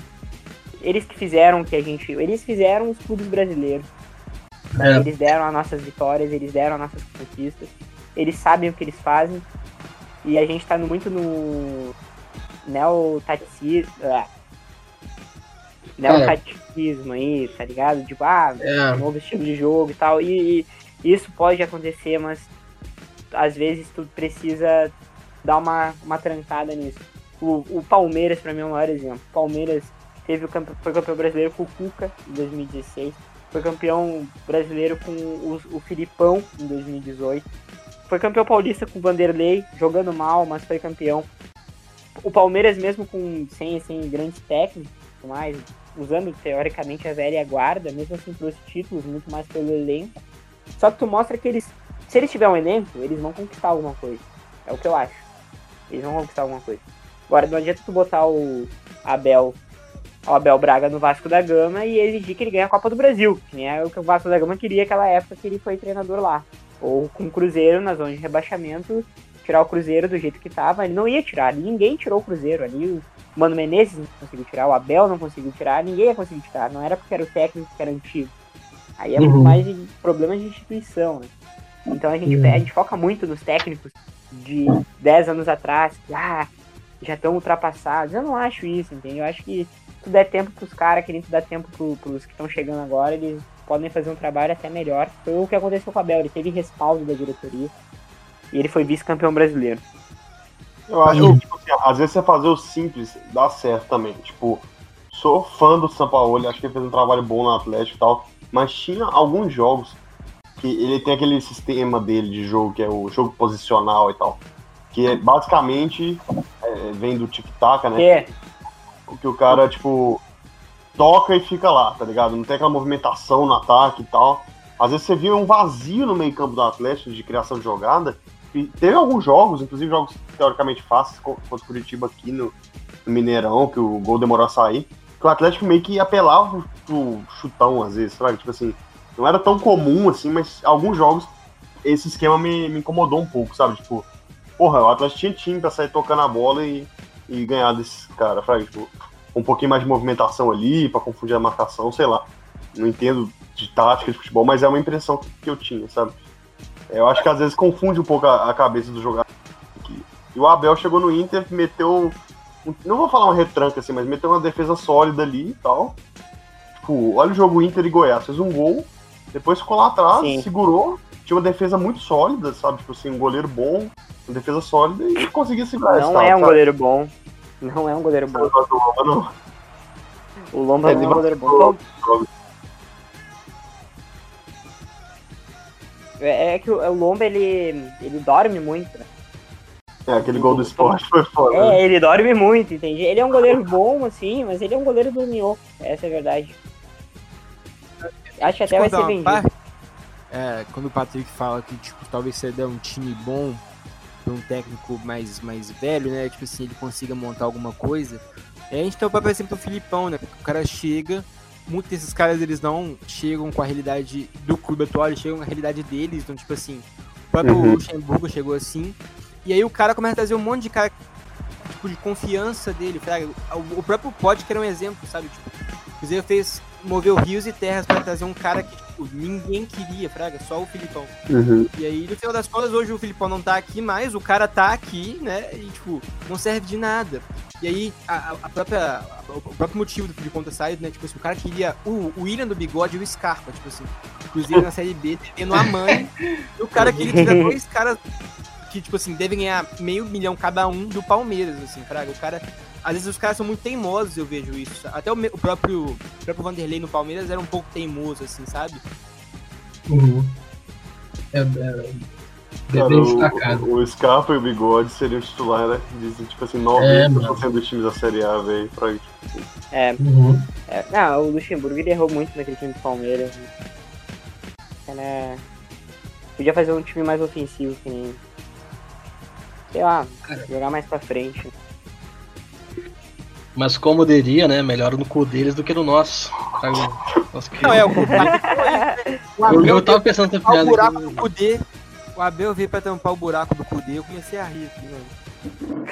Eles que fizeram que a gente. Eles fizeram os clubes brasileiros. É. Eles deram as nossas vitórias, eles deram as nossas conquistas. Eles sabem o que eles fazem. E a gente tá muito no. Neo-tatismo. Ah, neocatequismo aí, tá ligado? Tipo, ah, é. novo estilo de jogo e tal. E, e, isso pode acontecer, mas às vezes tu precisa dar uma, uma trancada nisso. O, o Palmeiras, para mim, é o maior exemplo. O Palmeiras teve o campe... foi campeão brasileiro com o Cuca em 2016. Foi campeão brasileiro com o, o Filipão em 2018. Foi campeão paulista com o Vanderlei, jogando mal, mas foi campeão. O Palmeiras, mesmo com sem, sem grandes técnicos, mais, usando teoricamente a velha guarda, mesmo assim trouxe títulos muito mais pelo elenco. Só que tu mostra que eles, se eles tiverem um elenco, eles vão conquistar alguma coisa. É o que eu acho. Eles vão conquistar alguma coisa. Agora, não adianta tu botar o Abel, o Abel Braga no Vasco da Gama e exigir que ele ganhe a Copa do Brasil, que nem é o que o Vasco da Gama queria naquela época que ele foi treinador lá. Ou com o Cruzeiro na zona de rebaixamento, tirar o Cruzeiro do jeito que tava. Ele não ia tirar, ninguém tirou o Cruzeiro ali. Mano Menezes não conseguiu tirar, o Abel não conseguiu tirar, ninguém ia conseguir tirar. Não era porque era o técnico que era antigo. Aí é muito uhum. mais de problemas de instituição, né? Então a gente, uhum. a gente foca muito nos técnicos de 10 anos atrás, que ah, já estão ultrapassados. Eu não acho isso, entende? Eu acho que tu der tempo pros caras, que nem tu dá tempo pro, pros que estão chegando agora, eles podem fazer um trabalho até melhor. Foi o que aconteceu com o Abel, ele teve respaldo da diretoria e ele foi vice-campeão brasileiro. Eu acho que, tipo assim, às vezes você fazer o simples dá certo também. Tipo, sou fã do São Paulo, acho que ele fez um trabalho bom no Atlético e tal, mas tinha alguns jogos que ele tem aquele sistema dele de jogo, que é o jogo posicional e tal, que é basicamente é, vem do tic-tac, né? É. Que o cara, tipo, toca e fica lá, tá ligado? Não tem aquela movimentação no ataque e tal. Às vezes você via um vazio no meio campo do Atlético de criação de jogada, teve alguns jogos, inclusive jogos teoricamente fáceis, contra o Curitiba aqui no, Mineirão, que o gol demorou a sair, que o Atlético meio que apelava pro chutão às vezes, sabe? Tipo assim, não era tão comum assim, mas alguns jogos esse esquema me, me incomodou um pouco, sabe? Tipo, porra, o Atlético tinha time pra sair tocando a bola e, e ganhar desse cara, sabe? Tipo, um pouquinho mais de movimentação ali, para confundir a marcação, sei lá. Não entendo de tática de futebol, mas é uma impressão que eu tinha, sabe? Eu acho que às vezes confunde um pouco a, a cabeça do jogador. E o Abel chegou no Inter, meteu. Não vou falar uma retranca assim, mas meteu uma defesa sólida ali e tal. tipo, olha o jogo Inter e Goiás, fez um gol, depois ficou lá atrás, Sim. segurou, tinha uma defesa muito sólida, sabe? Tipo assim, um goleiro bom, uma defesa sólida e conseguia segurar Não tal, é um sabe? goleiro bom. Não é um goleiro bom. Não. O Lomba É, não é um goleiro bom. machucou. É, é que o, o Lomba, ele, ele dorme muito. né? É, aquele gol do esporte foi foda. né? É, ele dorme muito, entende? Ele é um goleiro bom, assim, mas ele é um goleiro dorminhoco. Essa é a verdade. Acho que até vai ser vendido. parte, É, quando o Patrick fala que, tipo, talvez você der um time bom pra um técnico mais, mais velho, né? Tipo assim, ele consiga montar alguma coisa. É, a gente tem o próprio exemplo do Filipão, né? O cara chega, muitos desses caras eles não chegam com a realidade do clube atual, eles chegam com a realidade deles. Então, tipo assim, o próprio Uhum. Luxemburgo chegou assim. E aí o cara começa a trazer um monte de cara, tipo, de confiança dele. fraga. O, o próprio Pod que era um exemplo, sabe? Tipo, o Cruzeiro fez, moveu rios e terras pra trazer um cara que, tipo, ninguém queria, fraga, só o Filipão. Uhum. E aí, no final das contas, hoje o Filipão não tá aqui mais, o cara tá aqui, né? E, tipo, não serve de nada. E aí, a, a- própria, o próprio motivo do Filipão ter saído, né? Tipo assim, o cara queria o, o William do bigode e o Scarpa, tipo assim. Cruzeiro na Série B, devendo a mãe. e o cara queria tirar dois caras que, tipo assim, devem ganhar meio milhão cada um do Palmeiras, assim, fraga. O cara. Às vezes os caras são muito teimosos, eu vejo isso. Até o, o próprio, o próprio Vanderlei no Palmeiras era um pouco teimoso, assim, sabe? Uhum. É, é, Cara, bem o- destacado. O, Scarpa e o Bigode seriam titular, né? Dizem, tipo assim, É, 90% dos times da Série A, velho. Pra... É. Uhum. é. Não, o Luxemburgo ele errou muito naquele time do Palmeiras. né? Era... Podia fazer um time mais ofensivo, que nem. Sei lá, jogar mais pra frente. Mas como diria, né? Melhor no cu deles do que no nosso. Que- Não, é, o (laughs) Eu, eu tava pensando nessa tampar o piada. buraco do Cudê. O Abel veio pra tampar o buraco do Cudê. Eu comecei a rir aqui, mano.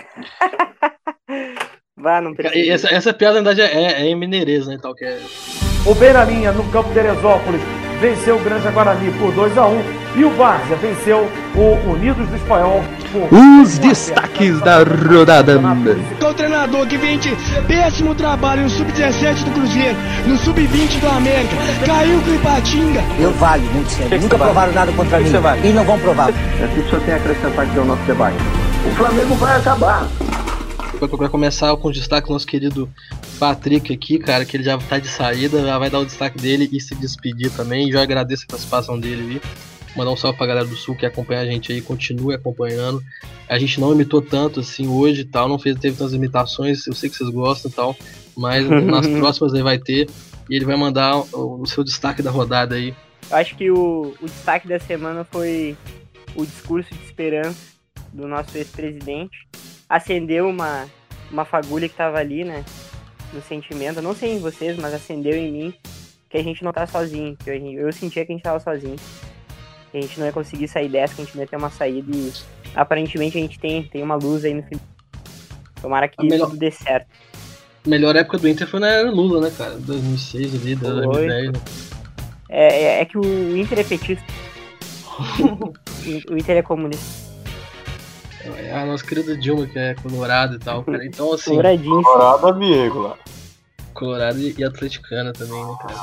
(laughs) Vá, não e Essa, essa piada, na verdade, é, é em Mineirês, né? Tal, que é... O Beiralinha, no campo de Teresópolis, venceu o Granja Guarani por 2 a 1 e o Várzea venceu o Unidos do Espanhol Os destaques da rodada. O treinador que vem de péssimo trabalho no Sub-17 do Cruzeiro, no Sub-20 do América, caiu com o Ipatinga. Eu valho muito sério. Nunca provaram nada contra mim. E não vão provar. É tudo que eu tenho a acrescentar aqui ao nosso debate. O Flamengo vai acabar. Pra, pra começar com o destaque do nosso querido Patrick aqui, cara, que ele já tá de saída, já vai dar o destaque dele e se despedir também. Já agradeço a participação dele aí. Mandar um salve pra galera do Sul que acompanha a gente aí, continue acompanhando. A gente não imitou tanto assim hoje e tal, não fez, teve tantas imitações, eu sei que vocês gostam e tal, mas (laughs) nas próximas aí vai ter. E ele vai mandar o, o seu destaque da rodada aí. Eu acho que o, o destaque da semana foi o discurso de esperança do nosso ex-presidente. Acendeu uma, uma fagulha que tava ali, né? No sentimento. Eu não sei em vocês, mas acendeu em mim que a gente não tá sozinho. Que eu, eu sentia que a gente tava sozinho. Que a gente não ia conseguir sair dessa, que a gente não ia ter uma saída e aparentemente a gente tem, tem uma luz aí no fim. Tomara que melhor- tudo dê certo. Melhor época do Inter foi na era Lula, né, cara? 2006 ali, 2010. né? É, é, é que o Inter é petista. o Inter é comunista. É a nossa querida Dilma, que é colorada e tal, cara. Então, assim. Coloradinho. Colorada, vírgula. Colorado e, e atleticana também, né, cara?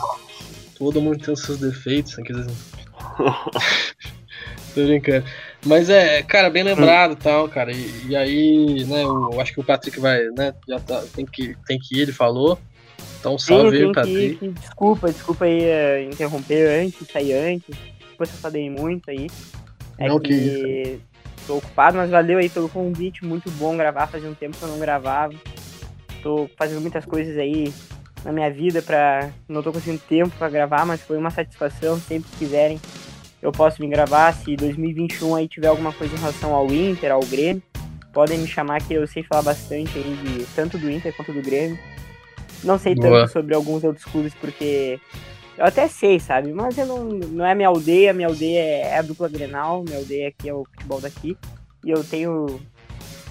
Todo mundo tem os seus defeitos, né? Quer dizer... (laughs) Tô brincando. Mas é, cara, bem lembrado e tal, cara. E, e aí, né, eu acho que o Patrick vai, né, já tá, tem que, tem que ir, ele falou. Então, salve aí, Sim, Patrick. que, desculpa, desculpa aí eh, interromper antes, sair antes. Depois eu falei muito aí. É Não, que, que tô ocupado, mas valeu aí pelo convite, muito bom gravar, fazia um tempo que eu não gravava. Tô fazendo muitas coisas aí na minha vida pra. Não tô conseguindo tempo pra gravar, mas foi uma satisfação, sempre que quiserem. Eu posso vir gravar, se 2021 aí tiver alguma coisa em relação ao Inter, ao Grêmio, podem me chamar que eu sei falar bastante aí de tanto do Inter quanto do Grêmio. Não sei Boa. tanto sobre alguns outros clubes porque eu até sei, sabe? Mas eu não, não é minha aldeia, minha aldeia é a dupla Grenal, minha aldeia aqui é o futebol daqui. E eu tenho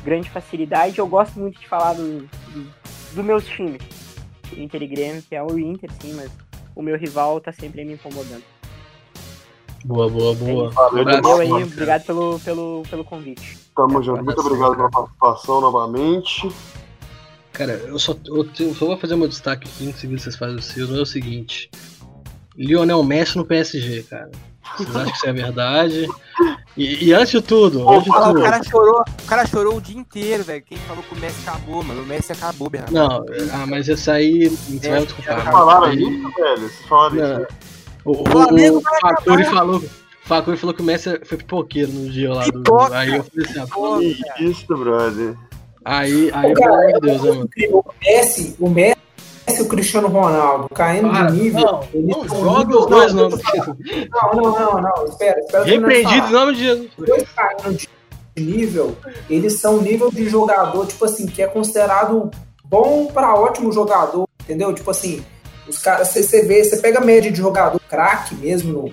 grande facilidade, eu gosto muito de falar do, do, do meus times. Inter e Grêmio, que é o Inter, sim, mas o meu rival tá sempre me incomodando. Boa, boa, boa. Valeu Valeu aí, obrigado pelo, pelo, pelo convite. Tamo junto. Muito obrigado pela participação novamente. Cara, eu só, eu te- só vou fazer meu destaque aqui, em seguida vocês fazem o seu, é o seguinte. Lionel Messi no PSG, cara. Vocês acham que isso é verdade? E, e antes de tudo, antes de tudo. o, cara chorou, o cara chorou o dia inteiro, velho. Quem falou que o Messi acabou, mano? O Messi acabou, Bernardo. Não, ah, mas esse aí. Você vai desculpar. Vocês falaram isso, velho? Vocês falaram isso? O, o, o vai Facuri falou. Facuri falou que o Messi foi pipoqueiro no dia lá do. aí eu falei assim, ah, pô, Que isso, brother. aí, aí, pelo amor de Deus, né, mano? O Messi, o Messi e o Cristiano Ronaldo caindo Para, de nível. não, eles não são joga os dois, não. Não, não, não, não. Espera, espera. Repreendido em nome de Jesus. Os dois caindo de nível, eles são nível de jogador, tipo assim, que é considerado bom pra ótimo jogador, entendeu? Tipo assim, os caras, você- você vê, você pega a média de jogador craque mesmo no,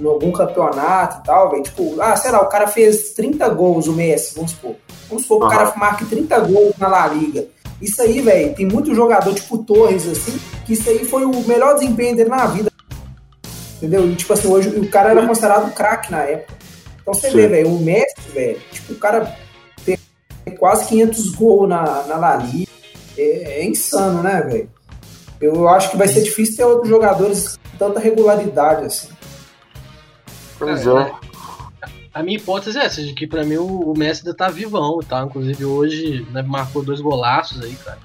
em algum campeonato e tal, velho. Tipo, ah, sei lá, o cara fez 30 gols, o Messi, vamos supor. Vamos supor que o cara marque 30 gols na La Liga. Isso aí, velho, tem muito jogador, tipo Torres, assim, que isso aí foi o melhor desempenho dele na vida. Entendeu? E, tipo assim, hoje o cara era considerado craque na época. Então você Sim. vê, velho, o Messi, velho, tipo, o cara tem quase 500 gols na, na La Liga. É, é insano, né, velho? Eu acho que vai ser difícil ter outros jogadores com tanta regularidade, assim. Pois É, é. A minha hipótese é essa, de que pra mim o, o Messi ainda tá vivão, tá? Inclusive hoje né, marcou dois golaços aí, cara.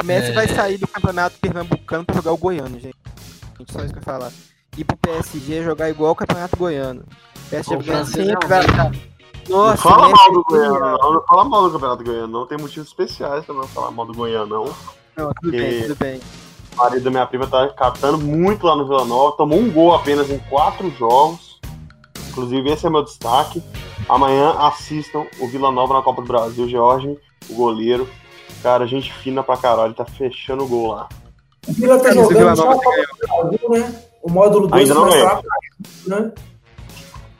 O Messi É. vai sair do campeonato pernambucano pra jogar o goiano, gente. Só isso que eu ia falar. Ir pro PSG jogar igual o campeonato goiano. O PSG O vai francês sempre é vai estar. Não Nossa, fala mal do é Goiano, genial. não. Não fala mal do Campeonato Goiano, não. Tem motivos especiais pra não falar mal do Goiano, não. Não, tudo bem, tudo bem. O marido da minha prima tá catando muito lá no Vila Nova. Tomou um gol apenas em quatro jogos. Inclusive, esse é meu destaque. Amanhã assistam o Vila Nova na Copa do Brasil. Jorge, o goleiro. Cara, gente fina pra caralho. Tá fechando o gol lá. O Vila tá do jogando Vila só Nova a Copa do Brasil, né? O módulo 2 Ainda não é. né?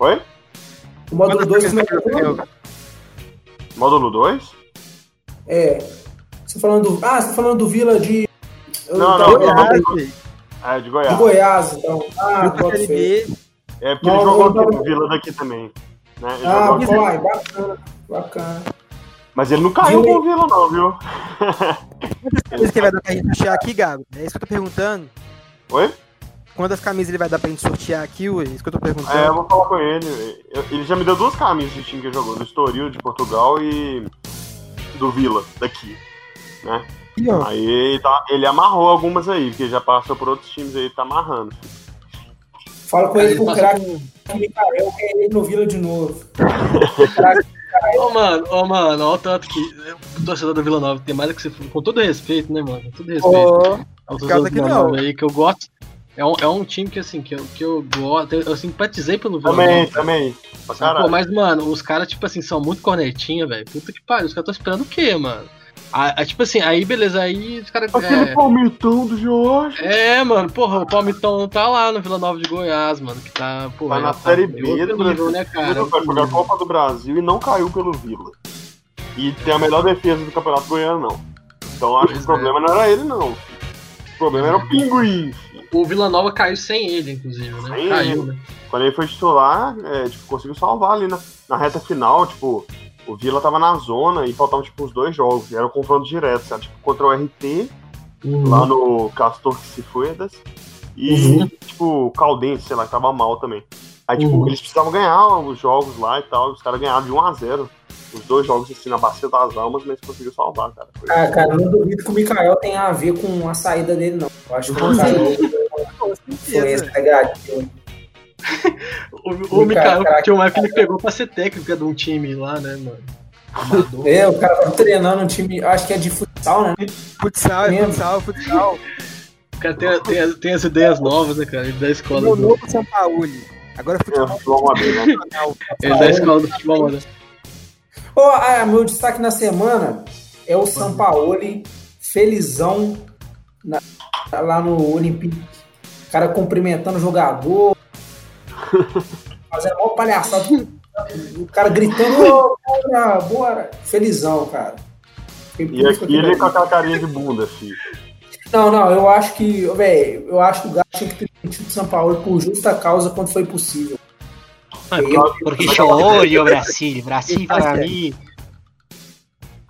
Oi? O módulo 2 camisa do começou Vila. Módulo 2? É. Você falando do. Ah, você tá falando do Vila de. Não, não, não. de É, de Goiás. Goiás, então. Ah, pode Série ser. B. É porque Não, ele jogou aqui no Vila daqui também. Né? Ele Ah, jogou aqui. vai, bacana. Bacana. Mas ele não caiu com o Vila, não, viu? Quantas camisas que ele vai dar pra gente sortear aqui, Gago? É isso que eu tô perguntando. Oi? Quantas camisas ele vai dar pra gente sortear aqui, ué? É isso que eu tô perguntando. É, eu vou falar com ele. Ele já me deu duas camisas do time que ele jogou, do Estoril de Portugal e do Vila, daqui. Né? Ó. Aí ele, tá- ele amarrou algumas aí, porque já passou por outros times aí, tá amarrando. Fala com ele pro craque que é ele no Vila de novo. (laughs) Ô, mano, ô, mano, olha o tanto que o torcedor do Vila Nova tem mais do que você com todo respeito, né, mano? Com todo respeito. Ó, ao torcedor Vila não. Nova aí, que eu gosto. É um, é um time que, assim, que eu, que eu gosto. Eu simpatizei pelo Vila Também, Nova. também. Pô, caralho. mas, mano, os caras, tipo assim, são muito cornetinha, velho. Puta que pariu. Os caras estão esperando o quê, mano? Ah, ah, tipo assim, aí beleza, aí os caras. Aquele É, palmitão do Jorge. é, mano, porra, o Palmitão tá lá no Vila Nova de Goiás, mano. Que tá, porra, Tá na já Série B do Brasil. né, cara? Vai jogar a Copa do Brasil e não caiu pelo Vila. E tem a melhor defesa do Campeonato Goiano, não. Então acho que o problema não era ele, não. O problema era É. o Pinguim. O Vila Nova caiu sem ele, inclusive, né? Sem caiu, ele. né? Quando ele foi titular, é, tipo, conseguiu salvar ali na, na reta final, tipo, o Vila tava na zona e faltavam, tipo, os dois jogos. Era um confronto direto, sabe? Tipo, contra o RT, Uhum. lá no Castor Cifuedas, e, Uhum. tipo, o Caldense, sei lá, que tava mal também. Aí, tipo, Uhum. eles precisavam ganhar os jogos lá e tal, e os caras ganharam de 1 a 0 Os dois jogos, assim, na bacia das almas, mas conseguiu salvar, cara. Foi- Ah, cara, não duvido que o Mikael tenha a ver com a saída dele, não. Eu acho que (laughs) o Mikael foi essa pegadinha. O, o Mikael, que ele pegou pra ser técnico de um time lá, né, mano? Amador. É, o cara tá treinando um time, acho que é de futsal, né? Futsal, é futsal, futsal. O cara tem, tem, tem as ideias novas, né, cara? Ele da escola O do. novo São Paulo. Agora É, futebol né? Ele da escola do futebol, né? Ô, ah, meu destaque na semana é o Sampaoli, felizão na- lá no Olympique. O cara cumprimentando o jogador, fazendo uma palhaçada. O cara gritando, bora, bora. Felizão, cara. Fiquei E aqui ele com aquela carinha de bunda, filho. Não, não, eu acho que, velho, eu acho que o Gato tinha que ter demitido o São Paulo por justa causa quando foi possível. Porque yo odio Brasil, Brasil para mí.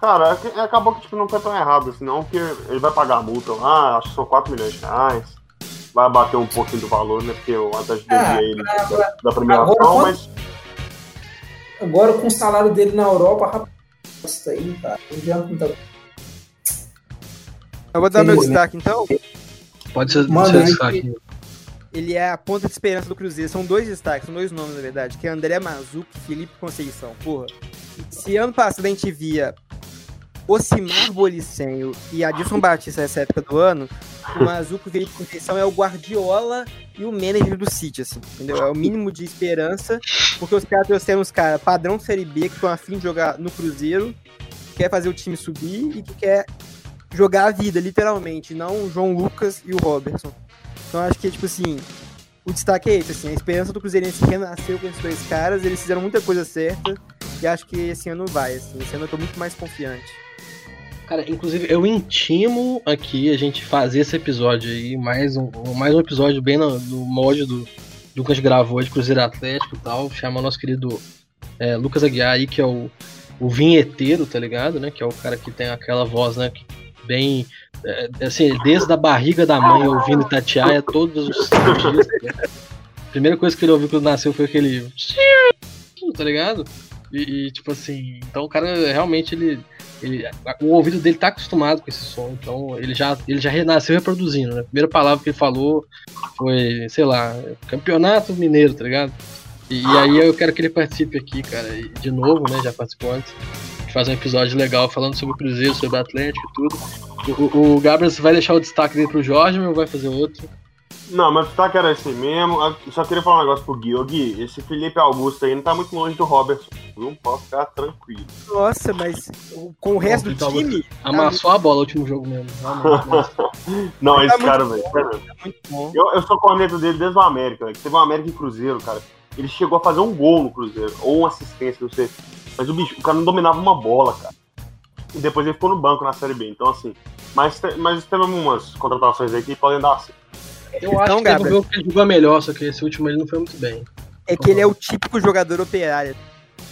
Cara, é que- acabou que tipo, não foi tão errado assim, não, porque ele vai pagar a multa lá, acho que são 4 milhões de reais. Vai bater um pouquinho do valor, né? Porque o Atlético Ah, devia ele da, agora- da premiação, agora, mas. Agora com o salário dele na Europa, rapaz, isso aí, cara, não adianta muita Eu vou dar meu Felizmente. destaque então. Pode ser, Manda ser aí. destaque. Ele é a ponta de esperança do Cruzeiro. São dois destaques, são dois nomes, na verdade, que é André Mazuco e Felipe Conceição. Porra. Se ano passado a gente via Ocimar Bolicenho e Adilson Batista nessa época do ano, o Mazuco e o Felipe Conceição é o Guardiola e o manager do City, assim, entendeu? É o mínimo de esperança, porque os caras trouxeram os caras padrão Série B, que estão afim de jogar no Cruzeiro, quer fazer o time subir e que quer jogar a vida, literalmente, não o João Lucas e o Robertson. Então acho que, tipo assim, o destaque é esse, assim, a esperança do Cruzeirense renasceu com esses dois caras, eles fizeram muita coisa certa, e acho que esse ano vai, assim, esse ano eu tô muito mais confiante. Cara, inclusive eu intimo aqui a gente fazer esse episódio aí, mais um, mais um episódio bem no, no molde do, do que a gente gravou de Cruzeiro Atlético e tal. Chama o nosso querido é, Lucas Aguiar aí, que é o, o vinheteiro, tá ligado? Né? Que é o cara que tem aquela voz, né? que Bem. é, assim, desde a barriga da mãe ouvindo Tatiaia todos os dias. A primeira coisa que ele ouviu quando nasceu foi aquele. Tá ligado? E, e, tipo assim, então o cara realmente ele, ele- o ouvido dele tá acostumado com esse som, então ele já ele já renasceu reproduzindo, né? A primeira palavra que ele falou foi, sei lá, campeonato mineiro, tá ligado? E, e aí eu quero que ele participe aqui, cara, de novo, né? Já participou antes. A gente faz um episódio legal falando sobre o Cruzeiro, sobre o Atlético e tudo. O, o, Gabriel vai deixar o destaque dele pro Jorge ou vai fazer outro? Não, mas o destaque era esse mesmo. Eu só queria falar um negócio pro Gui. Ô, Gui, esse Felipe Augusto aí não tá muito longe do Robertson. Não pode ficar tranquilo. Nossa, mas o- com o resto do Então, time. Amassou a bola no último jogo mesmo. mas- (laughs) Não, Tá esse muito cara, velho. sério. Muito bom. Eu, eu sou corneta dele desde o América, velho. Teve um América e Cruzeiro, cara. Ele chegou a fazer um gol no Cruzeiro, ou uma assistência, não sei. Mas o bicho, o cara não dominava uma bola, cara. E depois ele ficou no banco na Série B. Então, assim. Mas, mas teve umas contratações aí que podem dar assim. Eu acho Então, que teve um Gabriel. jogo que ele jogou melhor, só que esse último ele não foi muito bem. É que ele é o típico jogador operário.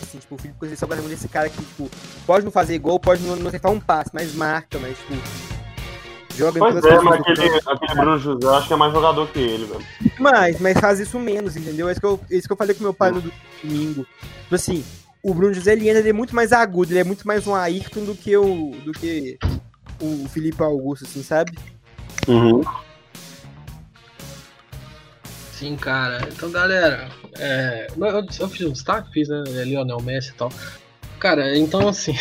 Assim, tipo, o Felipe Conceição é esse cara que, tipo, pode não fazer gol, pode não, não acertar um passe, mas marca, mas, tipo, joga Pois todas é, as mas aquele, aquele Bruno José eu acho que é mais jogador que ele, velho. Mas, mas faz isso menos, entendeu? É isso que eu, é isso que eu falei com meu pai no domingo. Tipo assim, o Bruno José ele entra, ele é muito mais agudo, ele é muito mais um Ayrton do que o. do que o Felipe Augusto, assim, sabe? Uhum. Sim, cara. Então, galera, é, eu, eu- fiz um destaque, fiz, né? é Lionel Messi e tal. Cara, então assim.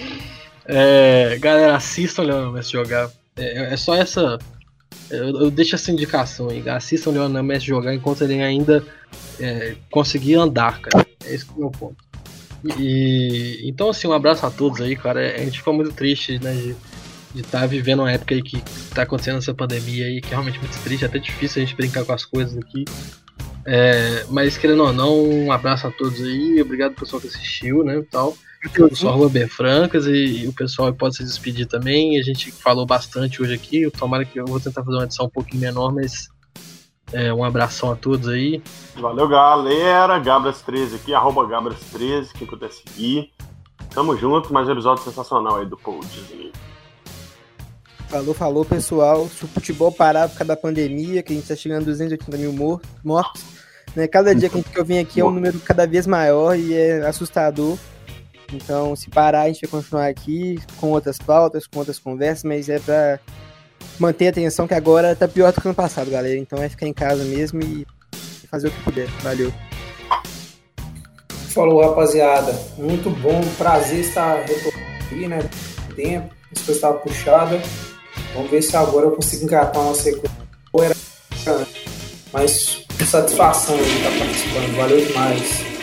(laughs) é, galera, assistam o Lionel Messi jogar. É, é só essa. Eu, eu deixo essa indicação aí. Assistam o Lionel Messi jogar enquanto ele ainda é, conseguir andar, cara. É esse é o meu ponto. E, então, assim, um abraço a todos aí, cara. A gente ficou muito triste, né? De, de estar vivendo uma época aí que tá acontecendo essa pandemia aí, que é realmente muito triste, é até difícil a gente brincar com as coisas aqui. É, mas querendo ou não, um abraço a todos aí, obrigado pessoal que assistiu, né, tal. Eu sou B Francas e, e o pessoal pode se despedir também. A gente falou bastante hoje aqui, tomara que eu vou tentar fazer uma edição um pouquinho menor, mas é, um abração a todos aí. Valeu, galera. Gabras13 aqui, arroba Gabras13, quem puder seguir. Tamo junto, mais um episódio sensacional aí do Paul Disney. Falou, falou, pessoal. Se o futebol parar por causa da pandemia, que a gente tá chegando a 280 mil mor- mortos, né? Cada dia que, a gente, que eu venho aqui é um número cada vez maior e é assustador. Então, se parar, a gente vai continuar aqui com outras pautas, com outras conversas, mas é pra manter a atenção que agora tá pior do que ano passado, galera. Então é ficar em casa mesmo e fazer o que puder. Valeu. Falou, rapaziada. Muito bom, prazer estar retornando aqui, né? Tempo, as coisas estavam puxadas. Vamos ver se agora eu consigo engatar uma sequência. Mas satisfação de estar participando. Valeu demais.